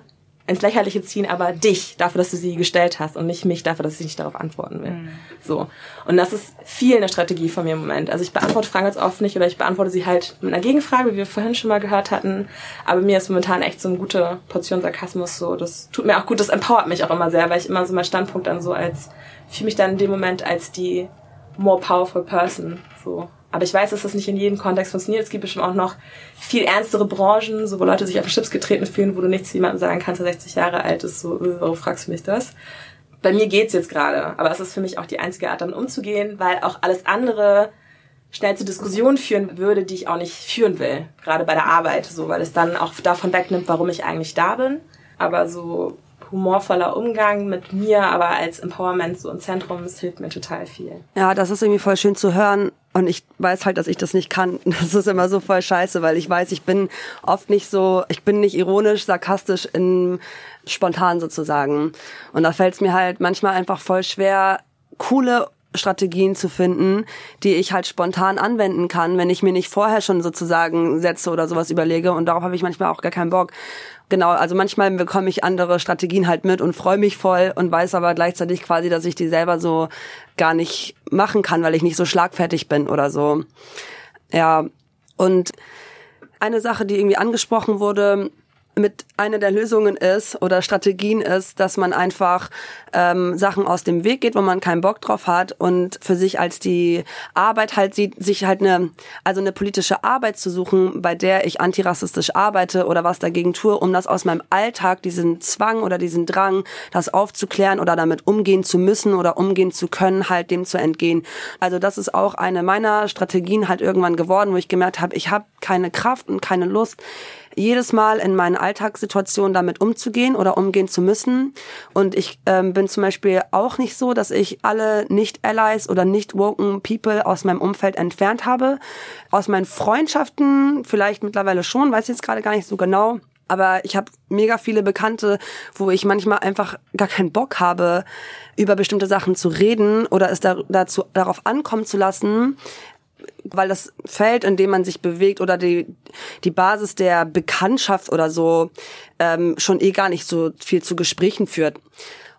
Speaker 6: ins Lächerliche ziehen, aber dich dafür, dass du sie gestellt hast und nicht mich dafür, dass ich nicht darauf antworten will. Mhm. So. Und das ist viel eine Strategie von mir im Moment. Also ich beantworte Fragen ganz oft nicht oder ich beantworte sie halt mit einer Gegenfrage, wie wir vorhin schon mal gehört hatten. Aber mir ist momentan echt so eine gute Portion Sarkasmus so. Das tut mir auch gut, das empowert mich auch immer sehr, weil ich immer so meinen Standpunkt dann so als, fühle mich dann in dem Moment als die more powerful person. So. Aber ich weiß, dass das nicht in jedem Kontext funktioniert. Es gibt bestimmt auch noch viel ernstere Branchen, so wo Leute sich auf den Chips getreten fühlen, wo du nichts jemandem sagen kannst, der 60 Jahre alt ist. So, äh, warum fragst du mich das? Bei mir geht's jetzt gerade, aber es ist für mich auch die einzige Art, damit umzugehen, weil auch alles andere schnell zu Diskussionen führen würde, die ich auch nicht führen will. Gerade bei der Arbeit, so, weil es dann auch davon wegnimmt, warum ich eigentlich da bin. Aber so humorvoller Umgang mit mir, aber als Empowerment so im Zentrum, das hilft mir total viel.
Speaker 8: Ja, das ist irgendwie voll schön zu hören. Und ich weiß halt, dass ich das nicht kann. Das ist immer so voll scheiße, weil ich weiß, ich bin oft nicht so, ich bin nicht ironisch, sarkastisch in spontan sozusagen. Und da fällt es mir halt manchmal einfach voll schwer, coole Strategien zu finden, die ich halt spontan anwenden kann, wenn ich mir nicht vorher schon sozusagen Sätze oder sowas überlege. Und darauf habe ich manchmal auch gar keinen Bock. Genau, also manchmal bekomme ich andere Strategien halt mit und freue mich voll und weiß aber gleichzeitig quasi, dass ich die selber so gar nicht machen kann, weil ich nicht so schlagfertig bin oder so. Ja, und eine Sache, die irgendwie angesprochen wurde, mit einer der Lösungen ist oder Strategien ist, dass man einfach ähm, Sachen aus dem Weg geht, wo man keinen Bock drauf hat und für sich als die Arbeit halt sieht, sich halt eine, also eine politische Arbeit zu suchen, bei der ich antirassistisch arbeite oder was dagegen tue, um das aus meinem Alltag, diesen Zwang oder diesen Drang, das aufzuklären oder damit umgehen zu müssen oder umgehen zu können, halt dem zu entgehen. Also das ist auch eine meiner Strategien halt irgendwann geworden, wo ich gemerkt habe, ich habe keine Kraft und keine Lust, jedes Mal in meinen Alltagssituationen damit umzugehen oder umgehen zu müssen. Und ich ähm, bin zum Beispiel auch nicht so, dass ich alle nicht-Allies oder nicht-woken People aus meinem Umfeld entfernt habe. Aus meinen Freundschaften vielleicht mittlerweile schon, weiß ich jetzt gerade gar nicht so genau. Aber ich habe mega viele Bekannte, wo ich manchmal einfach gar keinen Bock habe, über bestimmte Sachen zu reden oder es da, dazu, darauf ankommen zu lassen, weil das Feld, in dem man sich bewegt oder die, die Basis der Bekanntschaft oder so ähm, schon eh gar nicht so viel zu Gesprächen führt.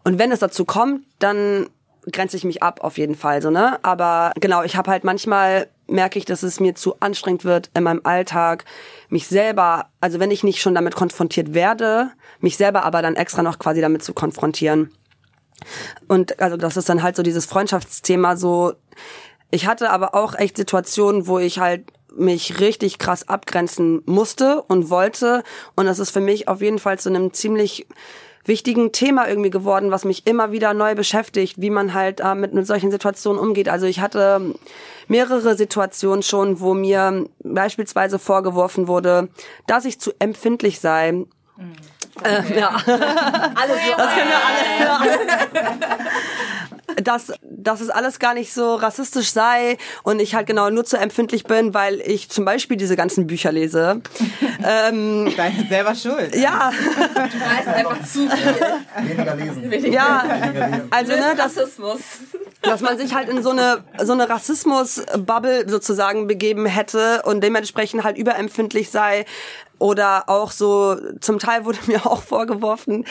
Speaker 8: Und wenn es dazu kommt, dann grenze ich mich ab auf jeden Fall so ne aber genau ich habe halt manchmal merke ich dass es mir zu anstrengend wird in meinem Alltag mich selber also wenn ich nicht schon damit konfrontiert werde mich selber aber dann extra noch quasi damit zu konfrontieren und also das ist dann halt so dieses Freundschaftsthema so ich hatte aber auch echt Situationen, wo ich halt mich richtig krass abgrenzen musste und wollte. Und das ist für mich auf jeden Fall zu einem ziemlich wichtigen Thema irgendwie geworden, was mich immer wieder neu beschäftigt, wie man halt äh, mit, mit solchen Situationen umgeht. Also ich hatte mehrere Situationen schon, wo mir beispielsweise vorgeworfen wurde, dass ich zu empfindlich sei. Mhm. Äh, ja. Alles. Das können wir alle. Ja. dass, dass es alles gar nicht so rassistisch sei und ich halt genau nur zu empfindlich bin, weil ich zum Beispiel diese ganzen Bücher lese.
Speaker 7: ähm, Deine selber schuld.
Speaker 8: Ja.
Speaker 6: Du weißt einfach zu viel.
Speaker 4: Weniger lesen.
Speaker 8: Ja, also ne, das, Rassismus. dass man sich halt in so eine so eine Rassismus-Bubble sozusagen begeben hätte und dementsprechend halt überempfindlich sei oder auch so, zum Teil wurde mir auch vorgeworfen,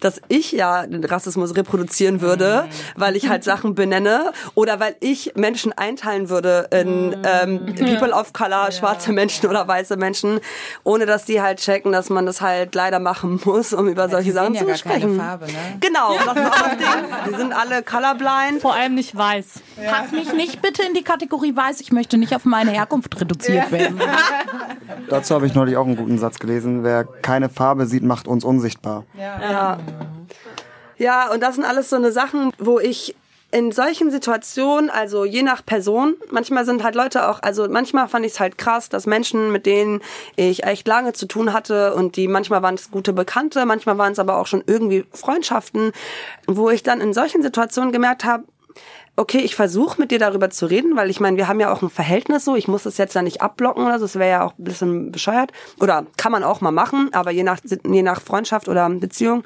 Speaker 8: dass ich ja den Rassismus reproduzieren würde, weil ich halt Sachen benenne oder weil ich Menschen einteilen würde in ähm, People of Color, schwarze Menschen oder weiße Menschen, ohne dass die halt checken, dass man das halt leider machen muss, um über ja, solche Sachen ja zu sprechen.
Speaker 7: Farbe, ne?
Speaker 8: Genau, das ist auch das Ding. Die sind alle colorblind.
Speaker 1: Vor allem nicht weiß. Ja. Pack mich nicht bitte in die Kategorie weiß. Ich möchte nicht auf meine Herkunft reduziert werden.
Speaker 4: Dazu habe ich neulich auch einen guten guten Satz gelesen. Wer keine Farbe sieht, macht uns unsichtbar.
Speaker 8: Ja. Ja, ja und das sind alles so eine Sachen, wo ich in solchen Situationen, also je nach Person, manchmal sind halt Leute auch, also manchmal fand ich es halt krass, dass Menschen, mit denen ich echt lange zu tun hatte und die manchmal waren es gute Bekannte, manchmal waren es aber auch schon irgendwie Freundschaften, wo ich dann in solchen Situationen gemerkt habe, okay, ich versuche mit dir darüber zu reden, weil ich meine, wir haben ja auch ein Verhältnis so, ich muss das jetzt da nicht abblocken oder so, das wäre ja auch ein bisschen bescheuert. Oder kann man auch mal machen, aber je nach, je nach Freundschaft oder Beziehung.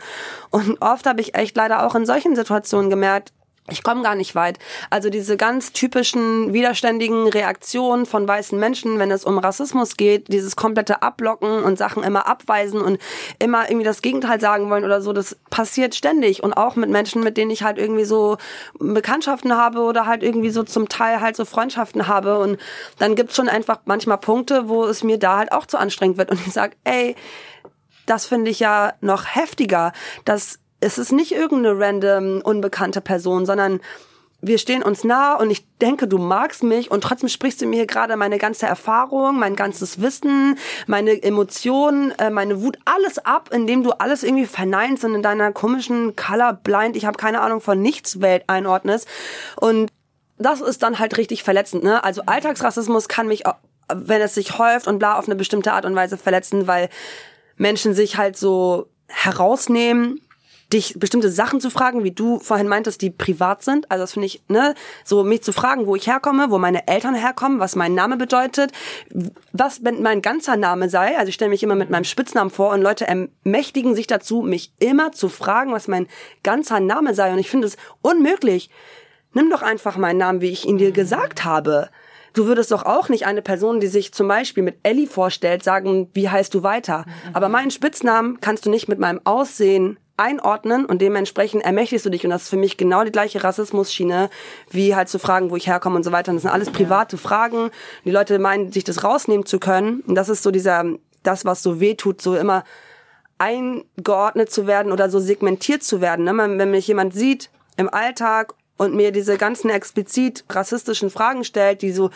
Speaker 8: Und oft habe ich echt leider auch in solchen Situationen gemerkt, ich komme gar nicht weit. Also diese ganz typischen widerständigen Reaktionen von weißen Menschen, wenn es um Rassismus geht, dieses komplette Ablocken und Sachen immer abweisen und immer irgendwie das Gegenteil sagen wollen oder so, das passiert ständig. Und auch mit Menschen, mit denen ich halt irgendwie so Bekanntschaften habe oder halt irgendwie so zum Teil halt so Freundschaften habe. Und dann gibt's schon einfach manchmal Punkte, wo es mir da halt auch zu anstrengend wird. Und ich sag, ey, das finde ich ja noch heftiger, dass es ist nicht irgendeine random unbekannte Person, sondern wir stehen uns nah und ich denke, du magst mich und trotzdem sprichst du mir hier gerade meine ganze Erfahrung, mein ganzes Wissen, meine Emotionen, äh, meine Wut, alles ab, indem du alles irgendwie verneinst und in deiner komischen Colorblind, ich habe keine Ahnung von nichts Welt einordnest und das ist dann halt richtig verletzend, ne? Also Alltagsrassismus kann mich, wenn es sich häuft und bla auf eine bestimmte Art und Weise verletzen, weil Menschen sich halt so herausnehmen, dich bestimmte Sachen zu fragen, wie du vorhin meintest, die privat sind. Also das finde ich, ne, so mich zu fragen, wo ich herkomme, wo meine Eltern herkommen, was mein Name bedeutet, was mein ganzer Name sei. Also ich stelle mich immer mit meinem Spitznamen vor und Leute ermächtigen sich dazu, mich immer zu fragen, was mein ganzer Name sei. Und ich finde es unmöglich. Nimm doch einfach meinen Namen, wie ich ihn dir gesagt habe. Du würdest doch auch nicht eine Person, die sich zum Beispiel mit Ellie vorstellt, sagen, wie heißt du weiter? Aber meinen Spitznamen kannst du nicht mit meinem Aussehen einordnen und dementsprechend ermächtigst du dich und das ist für mich genau die gleiche Rassismusschiene, wie halt zu fragen, wo ich herkomme und so weiter. Und das sind alles private Fragen. Die Leute meinen, sich das rausnehmen zu können. Und das ist so dieser, das, was so weh tut, so immer eingeordnet zu werden oder so segmentiert zu werden. Ne? Wenn mich jemand sieht im Alltag und mir diese ganzen explizit rassistischen Fragen stellt, die so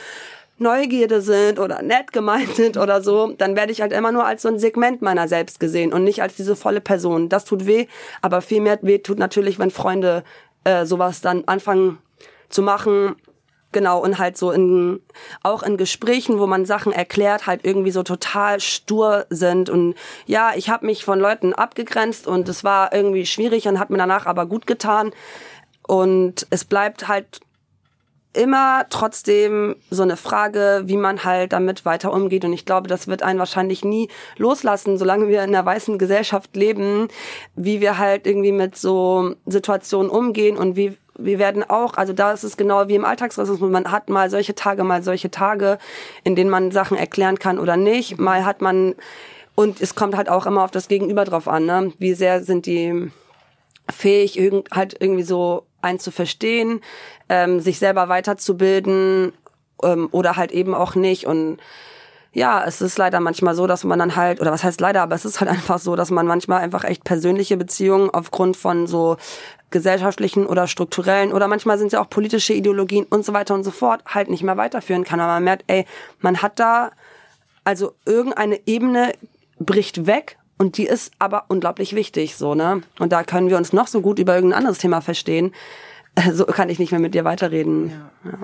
Speaker 8: Neugierde sind oder nett gemeint sind oder so, dann werde ich halt immer nur als so ein Segment meiner selbst gesehen und nicht als diese volle Person. Das tut weh, aber viel mehr weh tut natürlich, wenn Freunde äh, sowas dann anfangen zu machen. Genau, und halt so in, auch in Gesprächen, wo man Sachen erklärt, halt irgendwie so total stur sind. Und ja, ich habe mich von Leuten abgegrenzt und es war irgendwie schwierig und hat mir danach aber gut getan. Und es bleibt halt immer trotzdem so eine Frage, wie man halt damit weiter umgeht. Und ich glaube, das wird einen wahrscheinlich nie loslassen, solange wir in einer weißen Gesellschaft leben, wie wir halt irgendwie mit so Situationen umgehen und wie wir werden auch, also da ist es genau wie im Alltagsrassismus, man hat mal solche Tage, mal solche Tage, in denen man Sachen erklären kann oder nicht. Mal hat man, und es kommt halt auch immer auf das Gegenüber drauf an, ne? wie sehr sind die fähig, halt irgendwie so einen zu verstehen, ähm, sich selber weiterzubilden ähm, oder halt eben auch nicht. Und ja, es ist leider manchmal so, dass man dann halt, oder was heißt leider, aber es ist halt einfach so, dass man manchmal einfach echt persönliche Beziehungen aufgrund von so gesellschaftlichen oder strukturellen oder manchmal sind ja auch politische Ideologien und so weiter und so fort halt nicht mehr weiterführen kann. Aber man merkt, ey, man hat da also irgendeine Ebene bricht weg und die ist aber unglaublich wichtig, so, ne? Und da können wir uns noch so gut über irgendein anderes Thema verstehen so kann ich nicht mehr mit dir weiterreden. Ja.
Speaker 5: Ja.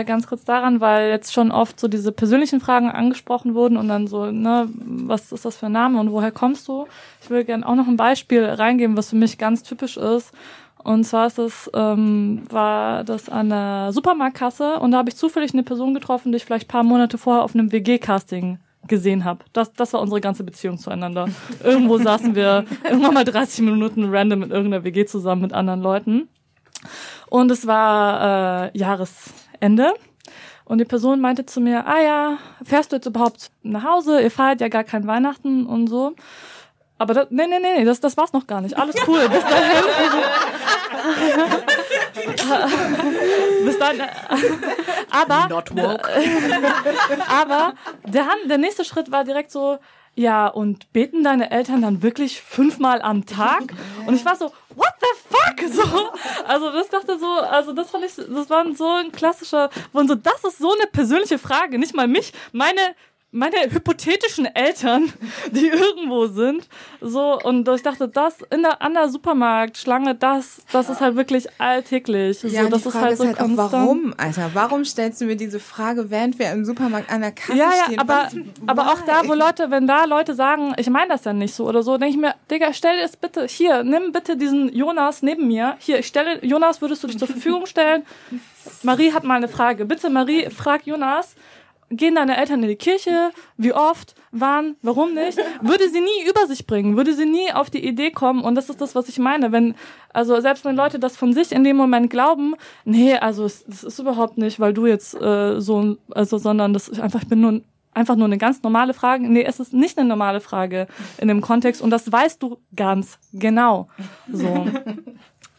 Speaker 5: Äh, ganz kurz daran, weil jetzt schon oft so diese persönlichen Fragen angesprochen wurden und dann so, ne, was ist das für ein Name und woher kommst du? Ich will gerne auch noch ein Beispiel reingeben, was für mich ganz typisch ist. Und zwar ist es, ähm, war das an der Supermarktkasse und da habe ich zufällig eine Person getroffen, die ich vielleicht paar Monate vorher auf einem WG-Casting gesehen habe. Das, das war unsere ganze Beziehung zueinander. Irgendwo saßen wir irgendwann mal 30 Minuten random in irgendeiner WG zusammen mit anderen Leuten. Und es war äh, Jahresende. Und die Person meinte zu mir, ah ja, fährst du jetzt überhaupt nach Hause? Ihr feiert ja gar kein Weihnachten und so. Aber das, nee, nee, nee, das, das war's noch gar nicht. Alles cool. Bis dahin. Bis dahin. Aber, Not woke. aber der, der nächste Schritt war direkt so, ja, und beten deine Eltern dann wirklich fünfmal am Tag? Und ich war so, what the fuck? So, also das dachte so, also das fand ich, das war so ein klassischer, und so, das ist so eine persönliche Frage, nicht mal mich, meine meine hypothetischen Eltern, die irgendwo sind, so und ich dachte, das in der an der Supermarktschlange, das das ist halt wirklich alltäglich.
Speaker 7: Ja,
Speaker 5: so, das
Speaker 7: die Frage
Speaker 5: ist halt so
Speaker 7: ist halt auch, warum, Alter? Warum stellst du mir diese Frage, während wir im Supermarkt an der Kasse
Speaker 5: ja, ja,
Speaker 7: stehen?
Speaker 5: aber
Speaker 7: Was,
Speaker 5: aber auch da, wo Leute, wenn da Leute sagen, ich meine das ja nicht so oder so, denke ich mir, Digga, stell es bitte hier, nimm bitte diesen Jonas neben mir. Hier, ich stelle Jonas, würdest du dich zur Verfügung stellen? Marie hat mal eine Frage. Bitte Marie, frag Jonas gehen deine Eltern in die Kirche? Wie oft? Wann? Warum nicht? Würde sie nie über sich bringen, würde sie nie auf die Idee kommen. Und das ist das, was ich meine. Wenn, also selbst wenn Leute das von sich in dem Moment glauben, nee, also es, das ist überhaupt nicht, weil du jetzt äh, so, also, sondern das ist einfach, ich bin nur einfach nur eine ganz normale Frage. Nee, es ist nicht eine normale Frage in dem Kontext und das weißt du ganz genau. So.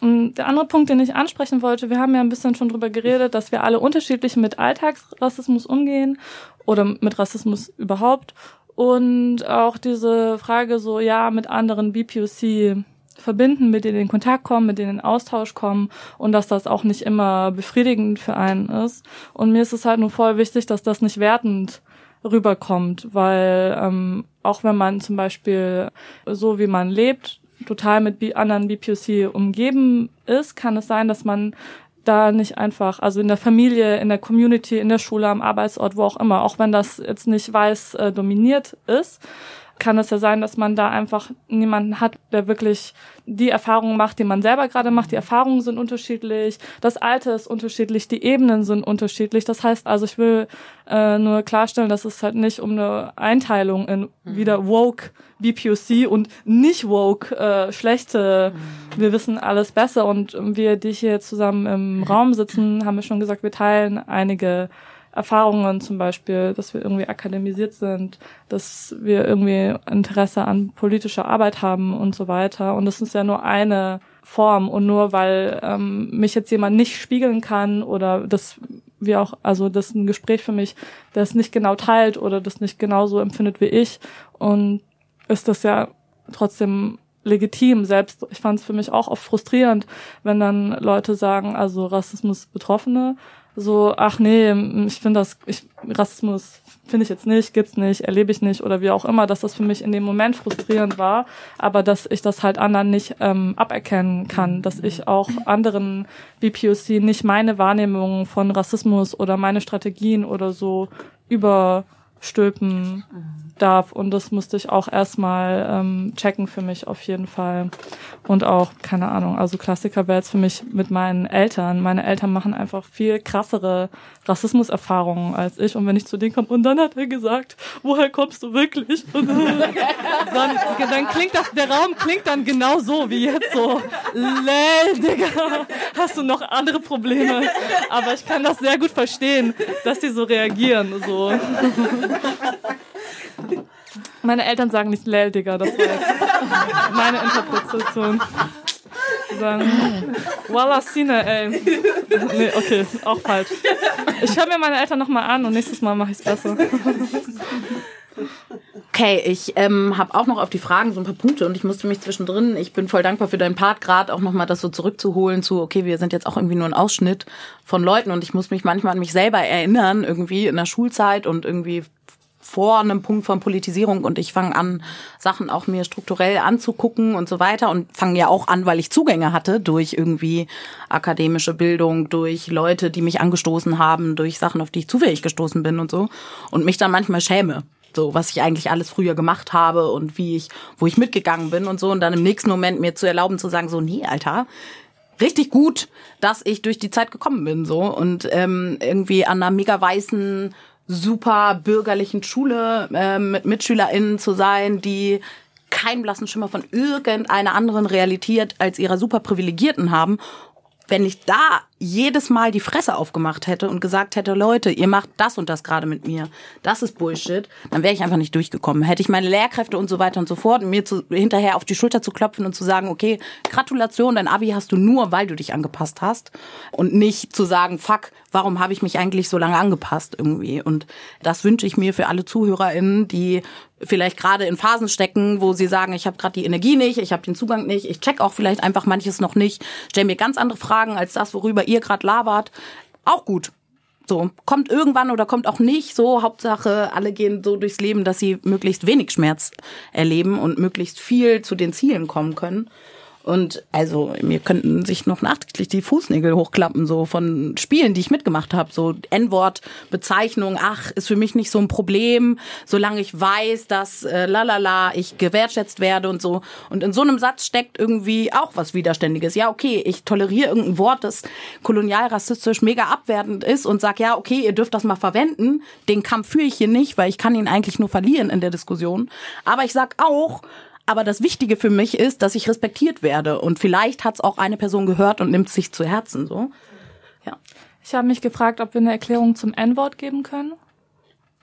Speaker 5: Der andere Punkt, den ich ansprechen wollte, wir haben ja ein bisschen schon drüber geredet, dass wir alle unterschiedlich mit Alltagsrassismus umgehen oder mit Rassismus überhaupt. Und auch diese Frage so, ja, mit anderen BPOC verbinden, mit denen in Kontakt kommen, mit denen in Austausch kommen und dass das auch nicht immer befriedigend für einen ist. Und mir ist es halt nur voll wichtig, dass das nicht wertend rüberkommt, weil ähm, auch wenn man zum Beispiel so wie man lebt, total mit anderen BPOC umgeben ist, kann es sein, dass man da nicht einfach, also in der Familie, in der Community, in der Schule, am Arbeitsort, wo auch immer, auch wenn das jetzt nicht weiß äh, dominiert ist, kann es ja sein, dass man da einfach niemanden hat, der wirklich die Erfahrungen macht, die man selber gerade macht. Die Erfahrungen sind unterschiedlich, das Alter ist unterschiedlich, die Ebenen sind unterschiedlich. Das heißt also, ich will äh, nur klarstellen, dass es halt nicht um eine Einteilung in mhm. wieder woke BPOC und nicht woke äh, schlechte, mhm. wir wissen alles besser und wir, die hier zusammen im Raum sitzen, haben wir schon gesagt, wir teilen einige Erfahrungen zum Beispiel, dass wir irgendwie akademisiert sind, dass wir irgendwie Interesse an politischer Arbeit haben und so weiter. Und das ist ja nur eine Form. Und nur weil ähm, mich jetzt jemand nicht spiegeln kann oder das wie auch, also das ist ein Gespräch für mich, das nicht genau teilt oder das nicht genauso empfindet wie ich. Und ist das ja trotzdem legitim. Selbst ich fand es für mich auch oft frustrierend, wenn dann Leute sagen, also Rassismus Betroffene so, ach nee, ich finde das, ich, Rassismus finde ich jetzt nicht, gibt's nicht, erlebe ich nicht oder wie auch immer, dass das für mich in dem Moment frustrierend war, aber dass ich das halt anderen nicht ähm, aberkennen kann, dass ich auch anderen BPOC nicht meine Wahrnehmung von Rassismus oder meine Strategien oder so überstülpen darf. Und das musste ich auch erstmal ähm, checken für mich auf jeden Fall. Und auch, keine Ahnung, also Klassiker wäre jetzt für mich mit meinen Eltern. Meine Eltern machen einfach viel krassere Rassismuserfahrungen als ich. Und wenn ich zu denen komme, und dann hat er gesagt, woher kommst du wirklich? Und dann, dann klingt das, der Raum klingt dann genau so wie jetzt so, lel, Digga, hast du noch andere Probleme? Aber ich kann das sehr gut verstehen, dass die so reagieren, so. Meine Eltern sagen nicht Lel, Digga, das war jetzt meine Interpretation. Sagen, Walla Sine, ey. Nee, okay, auch falsch. Ich höre mir meine Eltern nochmal an und nächstes Mal mache ich es besser.
Speaker 1: Okay, ich ähm, habe auch noch auf die Fragen so ein paar Punkte und ich musste mich zwischendrin, ich bin voll dankbar für deinen Part gerade auch nochmal das so zurückzuholen zu, okay, wir sind jetzt auch irgendwie nur ein Ausschnitt von Leuten und ich muss mich manchmal an mich selber erinnern, irgendwie in der Schulzeit und irgendwie vor einem Punkt von Politisierung und ich fange an, Sachen auch mir strukturell anzugucken und so weiter und fange ja auch an, weil ich Zugänge hatte durch irgendwie akademische Bildung, durch Leute, die mich angestoßen haben, durch Sachen, auf die ich zufällig gestoßen bin und so und mich dann manchmal schäme. So, was ich eigentlich alles früher gemacht habe und wie ich, wo ich mitgegangen bin und so und dann im nächsten Moment mir zu erlauben zu sagen, so, nee, Alter, richtig gut, dass ich durch die Zeit gekommen bin so und ähm, irgendwie an einer mega weißen super bürgerlichen Schule äh, mit MitschülerInnen zu sein, die keinen blassen Schimmer von irgendeiner anderen Realität als ihrer super privilegierten haben. Wenn ich da jedes Mal die Fresse aufgemacht hätte und gesagt hätte, Leute, ihr macht das und das gerade mit mir, das ist Bullshit, dann wäre ich einfach nicht durchgekommen. Hätte ich meine Lehrkräfte und so weiter und so fort, mir zu, hinterher auf die Schulter zu klopfen und zu sagen, okay, Gratulation, dein Abi hast du nur, weil du dich angepasst hast. Und nicht zu sagen, fuck, warum habe ich mich eigentlich so lange angepasst irgendwie? Und das wünsche ich mir für alle ZuhörerInnen, die vielleicht gerade in Phasen stecken, wo sie sagen, ich habe gerade die Energie nicht, ich habe den Zugang nicht, ich check auch vielleicht einfach manches noch nicht, stell mir ganz andere Fragen als das, worüber ihr gerade labert, auch gut. So, kommt irgendwann oder kommt auch nicht. So, Hauptsache, alle gehen so durchs Leben, dass sie möglichst wenig Schmerz erleben und möglichst viel zu den Zielen kommen können. Und also mir könnten sich noch nachträglich die Fußnägel hochklappen, so von Spielen, die ich mitgemacht habe. So N-Wort, Bezeichnung, ach, ist für mich nicht so ein Problem, solange ich weiß, dass äh, lalala, ich gewertschätzt werde und so. Und in so einem Satz steckt irgendwie auch was Widerständiges. Ja, okay, ich toleriere irgendein Wort, das kolonial rassistisch mega abwertend ist und sag, ja, okay, ihr dürft das mal verwenden. Den Kampf führe ich hier nicht, weil ich kann ihn eigentlich nur verlieren in der Diskussion. Aber ich sag auch, aber das Wichtige für mich ist, dass ich respektiert werde. Und vielleicht hat es auch eine Person gehört und nimmt sich zu Herzen. So. Ja.
Speaker 5: Ich habe mich gefragt, ob wir eine Erklärung zum N-Wort geben können.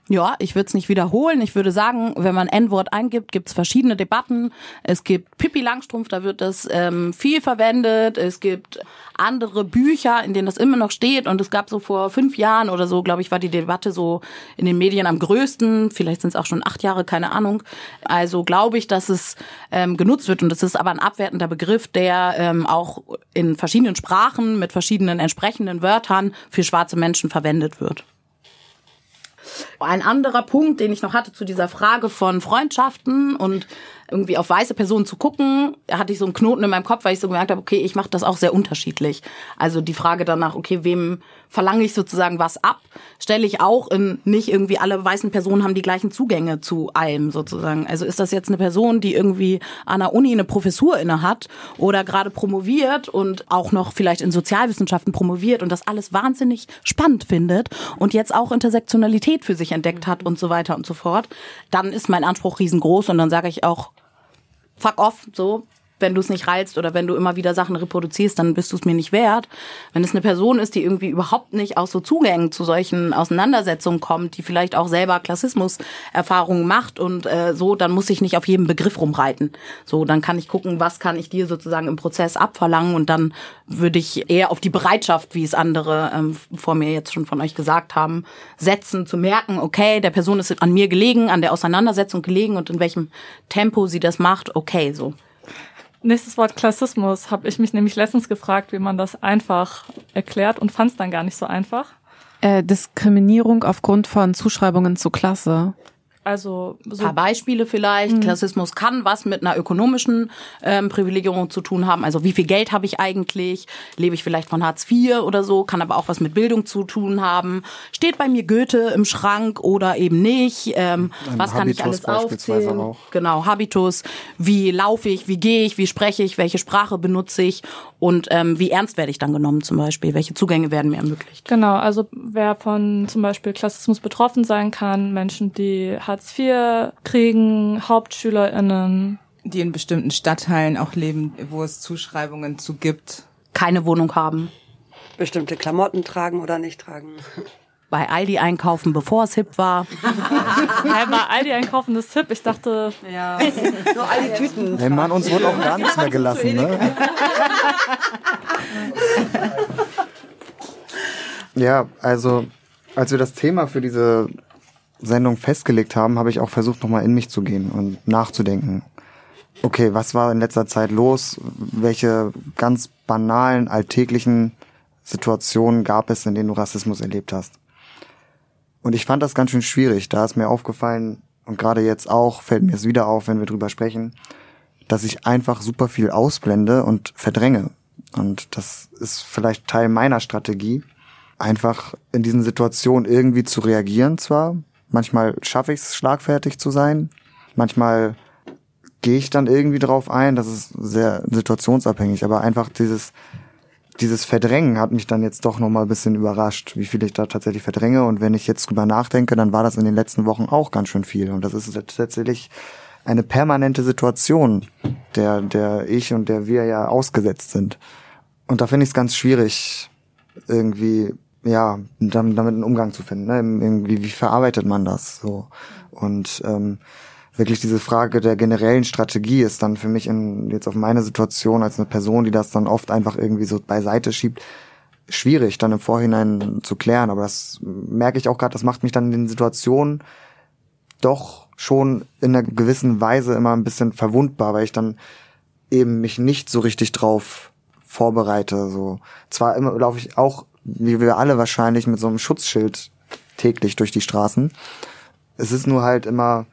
Speaker 1: Ja, ich würde es nicht wiederholen. Ich würde sagen, wenn man N-Wort eingibt, gibt es verschiedene Debatten. Es gibt Pippi Langstrumpf, da wird das ähm, viel verwendet. Es gibt andere Bücher, in denen das immer noch steht. Und es gab so vor fünf Jahren oder so, glaube ich, war die Debatte so in den Medien am größten. Vielleicht sind es auch schon acht Jahre, keine Ahnung. Also glaube ich, dass es ähm, genutzt wird. Und es ist aber ein abwertender Begriff, der ähm, auch in verschiedenen Sprachen mit verschiedenen entsprechenden Wörtern für schwarze Menschen verwendet wird. Ein anderer Punkt, den ich noch hatte zu dieser Frage von Freundschaften und irgendwie auf weiße Personen zu gucken, hatte ich so einen Knoten in meinem Kopf, weil ich so gemerkt habe, okay, ich mache das auch sehr unterschiedlich. Also die Frage danach, okay, wem verlange ich sozusagen was ab, stelle ich auch in nicht irgendwie alle weißen Personen haben die gleichen Zugänge zu allem sozusagen. Also ist das jetzt eine Person, die irgendwie an der Uni eine Professur inne hat oder gerade promoviert und auch noch vielleicht in Sozialwissenschaften promoviert und das alles wahnsinnig spannend findet und jetzt auch Intersektionalität für sich entdeckt hat und so weiter und so fort, dann ist mein Anspruch riesengroß und dann sage ich auch, fuck off, so, wenn du es nicht reizt oder wenn du immer wieder Sachen reproduzierst, dann bist du es mir nicht wert. Wenn es eine Person ist, die irgendwie überhaupt nicht aus so Zugängen zu solchen Auseinandersetzungen kommt, die vielleicht auch selber Klassismus-Erfahrungen macht und äh, so, dann muss ich nicht auf jedem Begriff rumreiten. So, dann kann ich gucken, was kann ich dir sozusagen im Prozess abverlangen und dann würde ich eher auf die Bereitschaft, wie es andere ähm, vor mir jetzt schon von euch gesagt haben, setzen, zu merken, okay, der Person ist an mir gelegen, an der Auseinandersetzung gelegen und in welchem Tempo sie das macht, okay, so.
Speaker 5: Nächstes Wort Klassismus habe ich mich nämlich letztens gefragt, wie man das einfach erklärt und fand es dann gar nicht so einfach.
Speaker 2: Äh, Diskriminierung aufgrund von Zuschreibungen zur Klasse.
Speaker 5: Also so
Speaker 1: Ein paar Beispiele vielleicht. Klassismus kann was mit einer ökonomischen ähm, Privilegierung zu tun haben. Also wie viel Geld habe ich eigentlich? Lebe ich vielleicht von Hartz IV oder so? Kann aber auch was mit Bildung zu tun haben. Steht bei mir Goethe im Schrank oder eben nicht? Ähm, was kann ich
Speaker 4: Habitus
Speaker 1: alles
Speaker 4: beispielsweise
Speaker 1: aufzählen?
Speaker 4: auch.
Speaker 1: Genau, Habitus. Wie laufe ich? Wie gehe ich? Wie spreche ich? Welche Sprache benutze ich? Und ähm, wie ernst werde ich dann genommen zum Beispiel? Welche Zugänge werden mir ermöglicht?
Speaker 5: Genau, also wer von zum Beispiel Klassismus betroffen sein kann, Menschen, die Hartz IV kriegen, HauptschülerInnen,
Speaker 7: Die in bestimmten Stadtteilen auch leben, wo es Zuschreibungen zu gibt.
Speaker 1: Keine Wohnung haben.
Speaker 8: Bestimmte Klamotten tragen oder nicht tragen.
Speaker 1: Bei Aldi einkaufen, bevor es hip war.
Speaker 5: Hey, bei Aldi einkaufen ist hip. Ich dachte,
Speaker 8: Nur all die Tüten.
Speaker 4: Hey Mann, uns wurde auch gar nichts mehr gelassen, ne? Ja, also als wir das Thema für diese Sendung festgelegt haben, habe ich auch versucht, nochmal in mich zu gehen und nachzudenken. Okay, was war in letzter Zeit los? Welche ganz banalen, alltäglichen Situationen gab es, in denen du Rassismus erlebt hast? Und ich fand das ganz schön schwierig. Da ist mir aufgefallen, und gerade jetzt auch fällt mir es wieder auf, wenn wir drüber sprechen, dass ich einfach super viel ausblende und verdränge. Und das ist vielleicht Teil meiner Strategie, einfach in diesen Situationen irgendwie zu reagieren zwar. Manchmal schaffe ich es, schlagfertig zu sein. Manchmal gehe ich dann irgendwie drauf ein. Das ist sehr situationsabhängig. Aber einfach dieses, dieses Verdrängen hat mich dann jetzt doch nochmal ein bisschen überrascht, wie viel ich da tatsächlich verdränge. Und wenn ich jetzt drüber nachdenke, dann war das in den letzten Wochen auch ganz schön viel. Und das ist tatsächlich eine permanente Situation, der, der ich und der wir ja ausgesetzt sind. Und da finde ich es ganz schwierig, irgendwie, ja, damit, damit einen Umgang zu finden. Ne? Irgendwie, wie verarbeitet man das so? Und ähm, wirklich diese Frage der generellen Strategie ist dann für mich in, jetzt auf meine Situation als eine Person, die das dann oft einfach irgendwie so beiseite schiebt, schwierig dann im Vorhinein zu klären. Aber das merke ich auch gerade, das macht mich dann in den Situationen doch schon in einer gewissen Weise immer ein bisschen verwundbar, weil ich dann eben mich nicht so richtig drauf vorbereite. So zwar immer laufe ich auch, wie wir alle wahrscheinlich, mit so einem Schutzschild täglich durch die Straßen. Es ist nur halt immer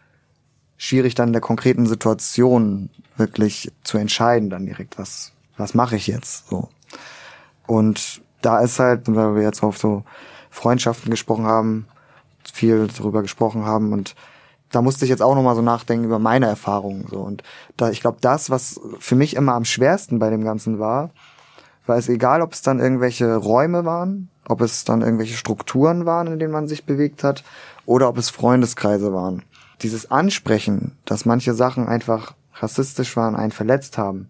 Speaker 4: schwierig dann in der konkreten Situation wirklich zu entscheiden, dann direkt, was, was mache ich jetzt, so. Und da ist halt, weil wir jetzt auf so Freundschaften gesprochen haben, viel darüber gesprochen haben und da musste ich jetzt auch nochmal so nachdenken über meine Erfahrungen, so. Und da, ich glaube, das, was für mich immer am schwersten bei dem Ganzen war, war es egal, ob es dann irgendwelche Räume waren, ob es dann irgendwelche Strukturen waren, in denen man sich bewegt hat, oder ob es Freundeskreise waren. Dieses Ansprechen, dass manche Sachen einfach rassistisch waren, einen verletzt haben,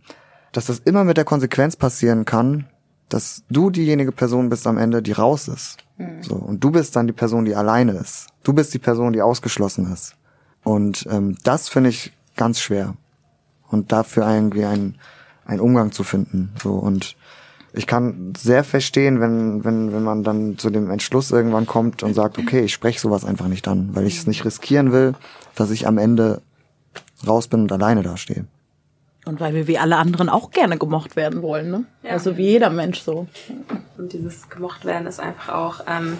Speaker 4: dass das immer mit der Konsequenz passieren kann, dass du diejenige Person bist am Ende, die raus ist. Mhm. So, und du bist dann die Person, die alleine ist. Du bist die Person, die ausgeschlossen ist. Und ähm, das finde ich ganz schwer. Und dafür irgendwie einen, einen Umgang zu finden. So und ich kann sehr verstehen, wenn, wenn, wenn man dann zu dem Entschluss irgendwann kommt und sagt, okay, ich spreche sowas einfach nicht an, weil ich es nicht riskieren will, dass ich am Ende raus bin und alleine dastehe.
Speaker 1: Und weil wir wie alle anderen auch gerne gemocht werden wollen, ne? Ja. Also wie jeder Mensch so.
Speaker 6: Und dieses gemocht werden ist einfach auch ähm,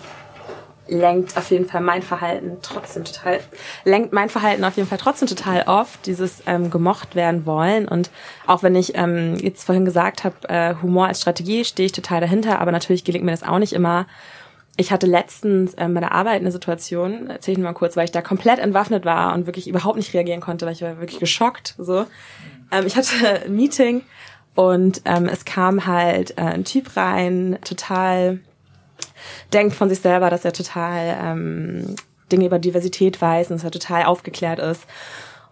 Speaker 6: lenkt auf jeden Fall mein Verhalten trotzdem total, lenkt mein Verhalten auf jeden Fall trotzdem total oft, dieses ähm, gemocht werden wollen. Und auch wenn ich ähm, jetzt vorhin gesagt habe, äh, Humor als Strategie, stehe ich total dahinter, aber natürlich gelingt mir das auch nicht immer. Ich hatte letztens ähm, bei der Arbeit eine Situation, erzähle ich mal kurz, weil ich da komplett entwaffnet war und wirklich überhaupt nicht reagieren konnte, weil ich war wirklich geschockt. So, ähm, ich hatte ein Meeting und ähm, es kam halt äh, ein Typ rein, total denkt von sich selber, dass er total ähm, Dinge über Diversität weiß und dass er total aufgeklärt ist.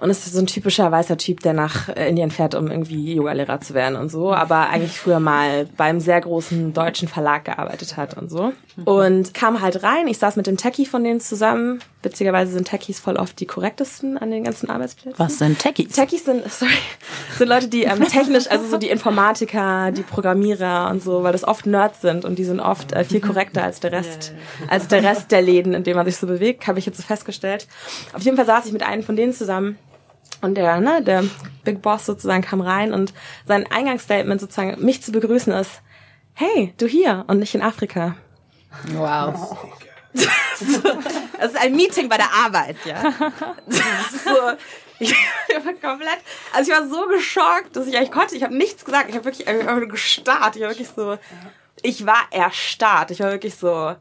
Speaker 6: Und es ist so ein typischer weißer Typ, der nach äh, Indien fährt, um irgendwie Yogalehrer zu werden und so, aber eigentlich früher mal beim sehr großen deutschen Verlag gearbeitet hat und so. Und kam halt rein, ich saß mit dem Techie von denen zusammen. Witzigerweise sind Techies voll oft die korrektesten an den ganzen Arbeitsplätzen.
Speaker 1: Was sind Techies?
Speaker 6: Techies sind, sorry, sind Leute, die ähm, technisch, also so die Informatiker, die Programmierer und so, weil das oft Nerds sind und die sind oft äh, viel korrekter als der Rest, als der Rest der Läden, in denen man sich so bewegt, habe ich jetzt so festgestellt. Auf jeden Fall saß ich mit einem von denen zusammen und der, ne, der Big Boss sozusagen kam rein und sein Eingangsstatement sozusagen, mich zu begrüßen ist, hey, du hier und nicht in Afrika.
Speaker 1: Wow.
Speaker 6: Das ist ein Meeting bei der Arbeit, ja. Das ist so, ich war komplett, also ich war so geschockt, dass ich eigentlich konnte, ich habe nichts gesagt, ich habe wirklich einfach nur gestarrt, ich war wirklich so, ich war erstarrt, ich war wirklich so,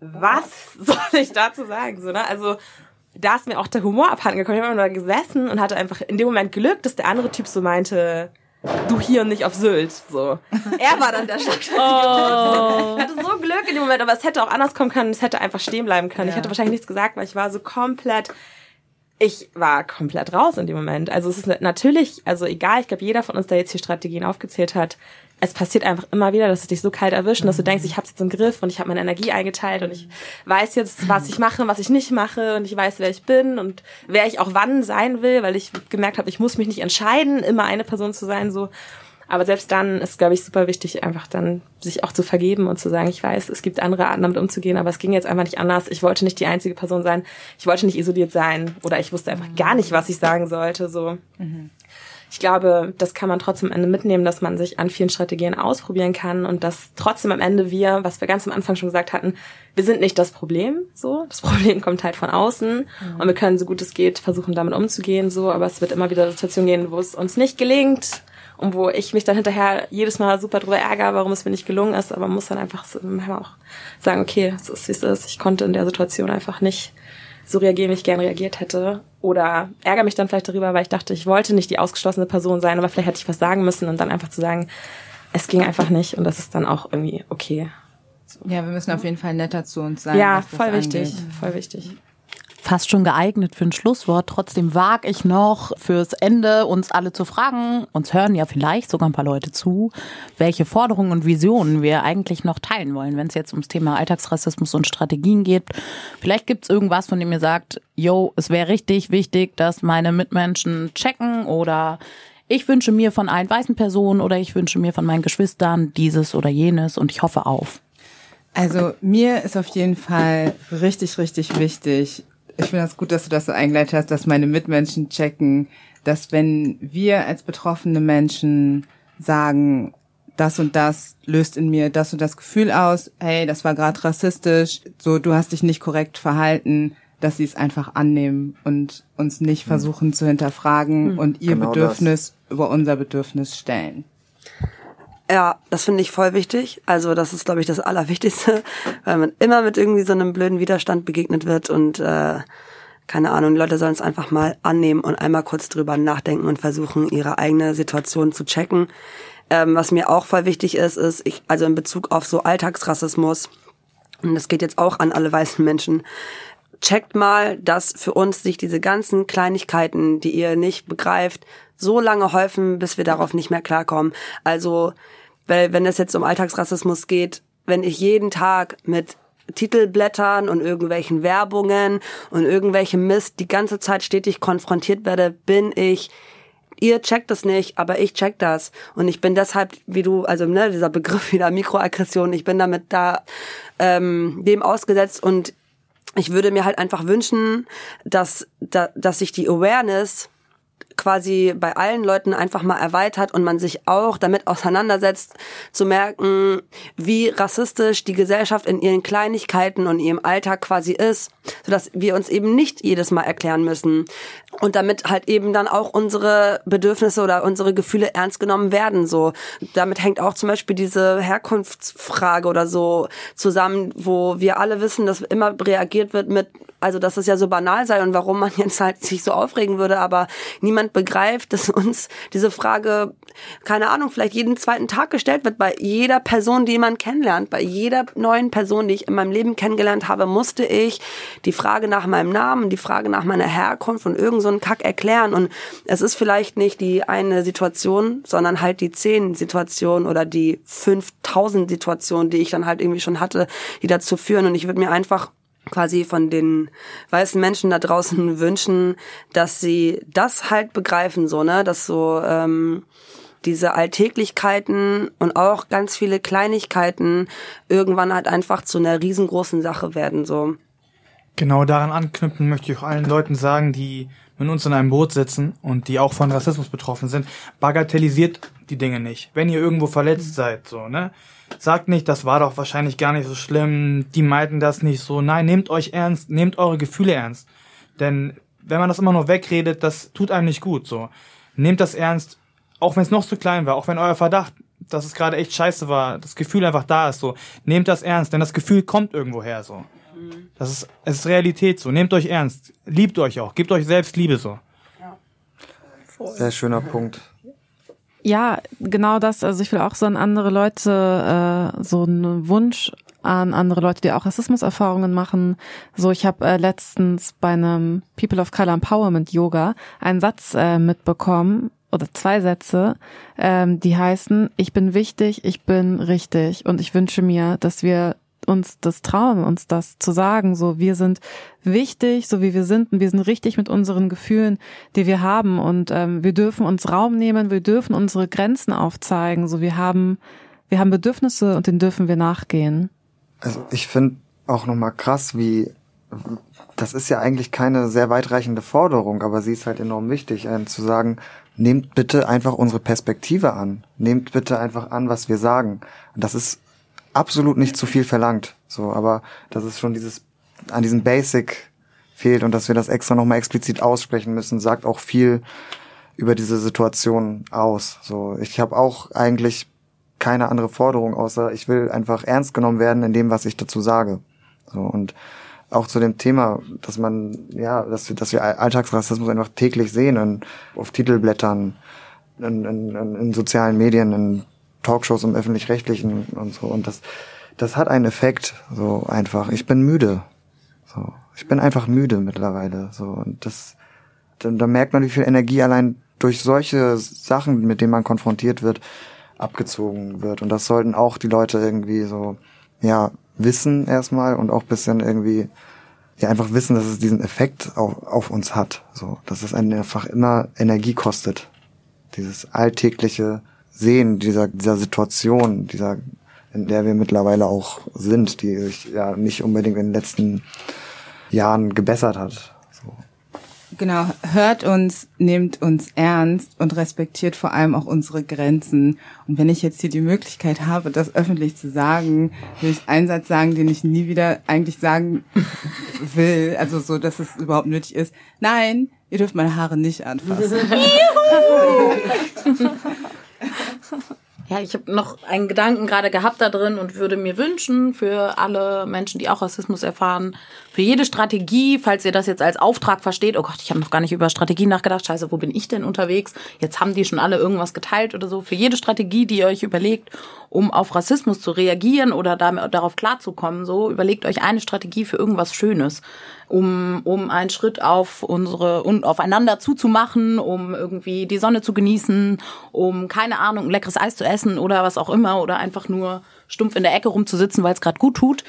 Speaker 6: was soll ich dazu sagen, so, ne, also, da ist mir auch der Humor abhanden gekommen. Ich habe immer da gesessen und hatte einfach in dem Moment Glück, dass der andere Typ so meinte, du hier und nicht auf Sylt. So. Er war dann der Schock. Oh. Ich hatte so Glück in dem Moment, aber es hätte auch anders kommen können. Es hätte einfach stehen bleiben können. Ja. Ich hätte wahrscheinlich nichts gesagt, weil ich war so komplett ich war komplett raus in dem Moment. Also es ist natürlich, also egal, ich glaube, jeder von uns, der jetzt hier Strategien aufgezählt hat, es passiert einfach immer wieder, dass es dich so kalt erwischt und dass du denkst, ich habe jetzt im Griff und ich habe meine Energie eingeteilt und ich weiß jetzt, was ich mache, was ich nicht mache und ich weiß, wer ich bin und wer ich auch wann sein will, weil ich gemerkt habe, ich muss mich nicht entscheiden, immer eine Person zu sein, so. Aber selbst dann ist, glaube ich, super wichtig, einfach dann sich auch zu vergeben und zu sagen, ich weiß, es gibt andere Arten, damit umzugehen, aber es ging jetzt einfach nicht anders. Ich wollte nicht die einzige Person sein. Ich wollte nicht isoliert sein oder ich wusste einfach gar nicht, was ich sagen sollte, so. Mhm ich glaube, das kann man trotzdem am Ende mitnehmen, dass man sich an vielen Strategien ausprobieren kann und dass trotzdem am Ende wir, was wir ganz am Anfang schon gesagt hatten, wir sind nicht das Problem, so. Das Problem kommt halt von außen mhm. und wir können so gut es geht versuchen, damit umzugehen, so. Aber es wird immer wieder Situationen gehen, wo es uns nicht gelingt und wo ich mich dann hinterher jedes Mal super drüber ärgere, warum es mir nicht gelungen ist, aber man muss dann einfach manchmal auch sagen, okay, es ist, wie es ist. Ich konnte in der Situation einfach nicht so reagieren, wie ich gern reagiert hätte. Oder ärgere mich dann vielleicht darüber, weil ich dachte, ich wollte nicht die ausgeschlossene Person sein, aber vielleicht hätte ich was sagen müssen und dann einfach zu sagen, es ging einfach nicht und das ist dann auch irgendwie okay.
Speaker 7: So. Ja, wir müssen auf jeden Fall netter zu uns sein.
Speaker 6: Ja, voll wichtig, voll wichtig
Speaker 1: fast schon geeignet für ein Schlusswort. Trotzdem wage ich noch fürs Ende uns alle zu fragen, uns hören ja vielleicht sogar ein paar Leute zu, welche Forderungen und Visionen wir eigentlich noch teilen wollen, wenn es jetzt ums Thema Alltagsrassismus und Strategien geht. Vielleicht gibt es irgendwas, von dem ihr sagt, yo, es wäre richtig wichtig, dass meine Mitmenschen checken oder ich wünsche mir von allen weißen Personen oder ich wünsche mir von meinen Geschwistern dieses oder jenes und ich hoffe auf.
Speaker 7: Also mir ist auf jeden Fall richtig, richtig wichtig, ich finde das gut, dass du das so eingeleitet hast, dass meine Mitmenschen checken, dass wenn wir als betroffene Menschen sagen, das und das löst in mir das und das Gefühl aus, hey, das war gerade rassistisch, so du hast dich nicht korrekt verhalten, dass sie es einfach annehmen und uns nicht hm. versuchen zu hinterfragen hm. und ihr genau Bedürfnis das. über unser Bedürfnis stellen.
Speaker 8: Ja, das finde ich voll wichtig. Also das ist, glaube ich, das Allerwichtigste, weil man immer mit irgendwie so einem blöden Widerstand begegnet wird und äh, keine Ahnung, die Leute sollen es einfach mal annehmen und einmal kurz drüber nachdenken und versuchen, ihre eigene Situation zu checken. Ähm, was mir auch voll wichtig ist, ist, ich, also in Bezug auf so Alltagsrassismus, und das geht jetzt auch an alle weißen Menschen, checkt mal, dass für uns sich diese ganzen Kleinigkeiten, die ihr nicht begreift, so lange häufen, bis wir darauf nicht mehr klarkommen. Also, weil wenn es jetzt um Alltagsrassismus geht, wenn ich jeden Tag mit Titelblättern und irgendwelchen Werbungen und irgendwelchem Mist die ganze Zeit stetig konfrontiert werde, bin ich ihr checkt das nicht, aber ich check das. Und ich bin deshalb, wie du, also ne, dieser Begriff wieder Mikroaggression, ich bin damit da ähm, dem ausgesetzt und ich würde mir halt einfach wünschen, dass, da, dass sich die Awareness quasi bei allen Leuten einfach mal erweitert und man sich auch damit auseinandersetzt, zu merken, wie rassistisch die Gesellschaft in ihren Kleinigkeiten und ihrem Alltag quasi ist, sodass wir uns eben nicht jedes Mal erklären müssen und damit halt eben dann auch unsere Bedürfnisse oder unsere Gefühle ernst genommen werden. So, damit hängt auch zum Beispiel diese Herkunftsfrage oder so zusammen, wo wir alle wissen, dass immer reagiert wird mit also dass es ja so banal sei und warum man jetzt halt sich so aufregen würde, aber niemand begreift, dass uns diese Frage, keine Ahnung, vielleicht jeden zweiten Tag gestellt wird bei jeder Person, die man kennenlernt, bei jeder neuen Person, die ich in meinem Leben kennengelernt habe, musste ich die Frage nach meinem Namen, die Frage nach meiner Herkunft und irgend so einen Kack erklären. Und es ist vielleicht nicht die eine Situation, sondern halt die zehn Situationen oder die 5000 Situationen, die ich dann halt irgendwie schon hatte, die dazu führen. Und ich würde mir einfach quasi von den weißen Menschen da draußen wünschen, dass sie das halt begreifen, so, ne, dass so ähm, diese Alltäglichkeiten und auch ganz viele Kleinigkeiten irgendwann halt einfach zu einer riesengroßen Sache werden, so.
Speaker 3: Genau daran anknüpfen möchte ich auch allen Leuten sagen, die mit uns in einem Boot sitzen und die auch von Rassismus betroffen sind, bagatellisiert die Dinge nicht. Wenn ihr irgendwo verletzt seid, so, ne? Sagt nicht, das war doch wahrscheinlich gar nicht so schlimm, die meinten das nicht so. Nein, nehmt euch ernst, nehmt eure Gefühle ernst. Denn wenn man das immer nur wegredet, das tut einem nicht gut, so. Nehmt das ernst, auch wenn es noch zu klein war, auch wenn euer Verdacht, dass es gerade echt scheiße war, das Gefühl einfach da ist, so. Nehmt das ernst, denn das Gefühl kommt irgendwo her, so. Das ist, es ist Realität, so. Nehmt euch ernst. Liebt euch auch. Gebt euch selbst Liebe, so.
Speaker 4: Sehr schöner Punkt.
Speaker 2: Ja, genau das. Also ich will auch so an andere Leute, äh, so einen Wunsch an andere Leute, die auch Rassismuserfahrungen machen. So, ich habe äh, letztens bei einem People of Color Empowerment Yoga einen Satz äh, mitbekommen oder zwei Sätze, ähm, die heißen, ich bin wichtig, ich bin richtig und ich wünsche mir, dass wir uns das trauen, uns das zu sagen, so wir sind wichtig, so wie wir sind und wir sind richtig mit unseren Gefühlen, die wir haben und ähm, wir dürfen uns Raum nehmen, wir dürfen unsere Grenzen aufzeigen, so wir haben wir haben Bedürfnisse und denen dürfen wir nachgehen.
Speaker 4: Also ich finde auch nochmal krass, wie das ist ja eigentlich keine sehr weitreichende Forderung, aber sie ist halt enorm wichtig, einen zu sagen, nehmt bitte einfach unsere Perspektive an. Nehmt bitte einfach an, was wir sagen. Und das ist absolut nicht zu viel verlangt. So, aber das ist schon dieses an diesem Basic fehlt und dass wir das extra nochmal explizit aussprechen müssen, sagt auch viel über diese Situation aus. So, ich habe auch eigentlich keine andere Forderung, außer ich will einfach ernst genommen werden in dem, was ich dazu sage. So und auch zu dem Thema, dass man, ja, dass wir, dass wir Alltagsrassismus einfach täglich sehen in, auf Titelblättern, in, in, in sozialen Medien, in Talkshows im öffentlich-rechtlichen und so. Und das, das hat einen Effekt, so einfach. Ich bin müde. So. Ich bin einfach müde mittlerweile. So. Und das, da, da merkt man, wie viel Energie allein durch solche Sachen, mit denen man konfrontiert wird, abgezogen wird. Und das sollten auch die Leute irgendwie so, ja, wissen erstmal und auch bisschen irgendwie, ja, einfach wissen, dass es diesen Effekt auf, auf uns hat. So, dass es einen einfach immer Energie kostet. Dieses alltägliche Sehen dieser, dieser Situation, dieser, in der wir mittlerweile auch sind, die sich ja nicht unbedingt in den letzten Jahren gebessert hat. So.
Speaker 7: Genau, hört uns, nehmt uns ernst und respektiert vor allem auch unsere Grenzen. Und wenn ich jetzt hier die Möglichkeit habe, das öffentlich zu sagen, will ich einen Satz sagen, den ich nie wieder eigentlich sagen will, also so, dass es überhaupt nötig ist. Nein, ihr dürft meine Haare nicht anfassen.
Speaker 1: Ja, ich habe noch einen Gedanken gerade gehabt da drin und würde mir wünschen für alle Menschen, die auch Rassismus erfahren, für jede Strategie, falls ihr das jetzt als Auftrag versteht, oh Gott, ich habe noch gar nicht über Strategien nachgedacht, scheiße, wo bin ich denn unterwegs? Jetzt haben die schon alle irgendwas geteilt oder so. Für jede Strategie, die ihr euch überlegt, um auf Rassismus zu reagieren oder damit, darauf klarzukommen, so überlegt euch eine Strategie für irgendwas Schönes um, um einen Schritt auf unsere und aufeinander zuzumachen, um irgendwie die Sonne zu genießen, um keine Ahnung, leckeres Eis zu essen oder was auch immer oder einfach nur stumpf in der Ecke rumzusitzen, weil es gerade gut tut,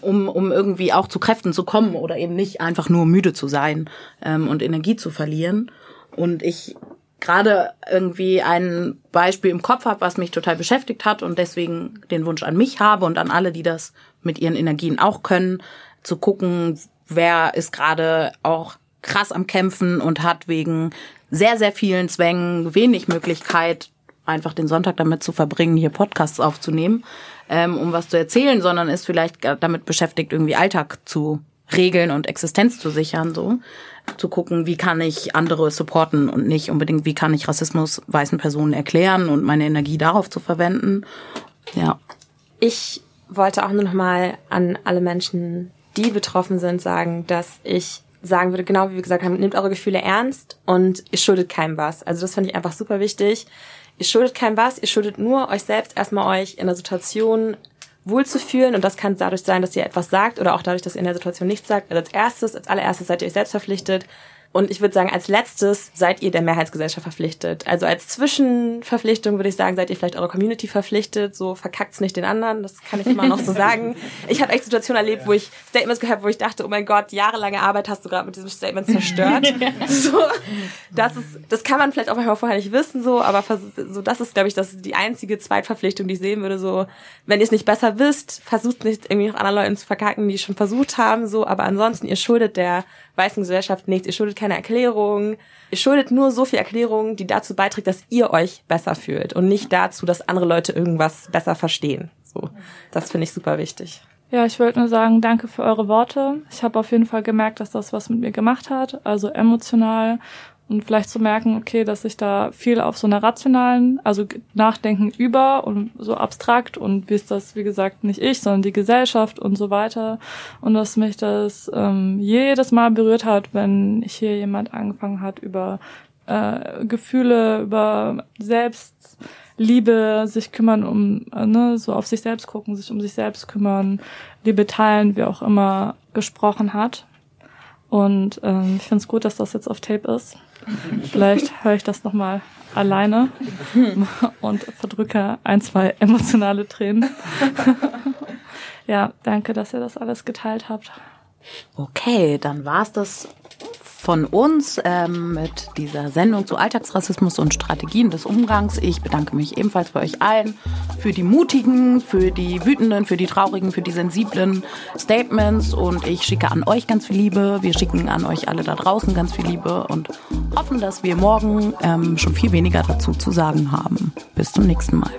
Speaker 1: um, um irgendwie auch zu Kräften zu kommen oder eben nicht einfach nur müde zu sein ähm, und Energie zu verlieren. Und ich gerade irgendwie ein Beispiel im Kopf habe, was mich total beschäftigt hat und deswegen den Wunsch an mich habe und an alle, die das mit ihren Energien auch können, zu gucken, wer ist gerade auch krass am Kämpfen und hat wegen sehr, sehr vielen Zwängen wenig Möglichkeit, einfach den Sonntag damit zu verbringen, hier Podcasts aufzunehmen, ähm, um was zu erzählen, sondern ist vielleicht damit beschäftigt, irgendwie Alltag zu regeln und Existenz zu sichern, so zu gucken, wie kann ich andere supporten und nicht unbedingt, wie kann ich Rassismus weißen Personen erklären und meine Energie darauf zu verwenden. Ja.
Speaker 6: Ich wollte auch nur noch mal an alle Menschen die betroffen sind, sagen, dass ich sagen würde, genau wie wir gesagt haben, nehmt eure Gefühle ernst und ihr schuldet keinem was. Also das finde ich einfach super wichtig. Ihr schuldet keinem was, ihr schuldet nur euch selbst erstmal euch in der Situation wohlzufühlen und das kann dadurch sein, dass ihr etwas sagt oder auch dadurch, dass ihr in der Situation nichts sagt. Also als erstes, als allererstes seid ihr euch selbst verpflichtet, und ich würde sagen, als letztes seid ihr der Mehrheitsgesellschaft verpflichtet. Also als Zwischenverpflichtung würde ich sagen, seid ihr vielleicht eurer Community verpflichtet. So verkackt's nicht den anderen. Das kann ich immer noch so sagen. Ich habe echt Situationen erlebt, wo ich Statements gehört, wo ich dachte, oh mein Gott, jahrelange Arbeit hast du gerade mit diesem Statement zerstört. so, das ist, das kann man vielleicht auch manchmal vorher nicht wissen, so, aber so, das ist, glaube ich, das die einzige Zweitverpflichtung, die ich sehen würde. So, wenn ihr es nicht besser wisst, versucht nicht irgendwie noch anderen Leuten zu verkacken, die schon versucht haben, so, aber ansonsten, ihr schuldet der weißen Gesellschaft nichts. Ihr schuldet keine Erklärung. Ihr schuldet nur so viel Erklärung, die dazu beiträgt, dass ihr euch besser fühlt und nicht dazu, dass andere Leute irgendwas besser verstehen. So, das finde ich super wichtig.
Speaker 5: Ja, ich wollte nur sagen, danke für eure Worte. Ich habe auf jeden Fall gemerkt, dass das was mit mir gemacht hat, also emotional und vielleicht zu merken, okay, dass ich da viel auf so einer rationalen, also Nachdenken über und so abstrakt und wie ist das, wie gesagt, nicht ich, sondern die Gesellschaft und so weiter und dass mich das ähm, jedes Mal berührt hat, wenn hier jemand angefangen hat über äh, Gefühle, über Selbstliebe sich kümmern, um äh, ne, so auf sich selbst gucken, sich um sich selbst kümmern, Liebe teilen, wie auch immer gesprochen hat. Und ähm, ich finde es gut, dass das jetzt auf Tape ist. Vielleicht höre ich das nochmal alleine und verdrücke ein, zwei emotionale Tränen. ja, danke, dass ihr das alles geteilt habt.
Speaker 1: Okay, dann war's das von uns ähm, mit dieser Sendung zu Alltagsrassismus und Strategien des Umgangs. Ich bedanke mich ebenfalls bei euch allen für die mutigen, für die wütenden, für die traurigen, für die sensiblen Statements und ich schicke an euch ganz viel Liebe. Wir schicken an euch alle da draußen ganz viel Liebe und hoffen, dass wir morgen ähm, schon viel weniger dazu zu sagen haben. Bis zum nächsten Mal.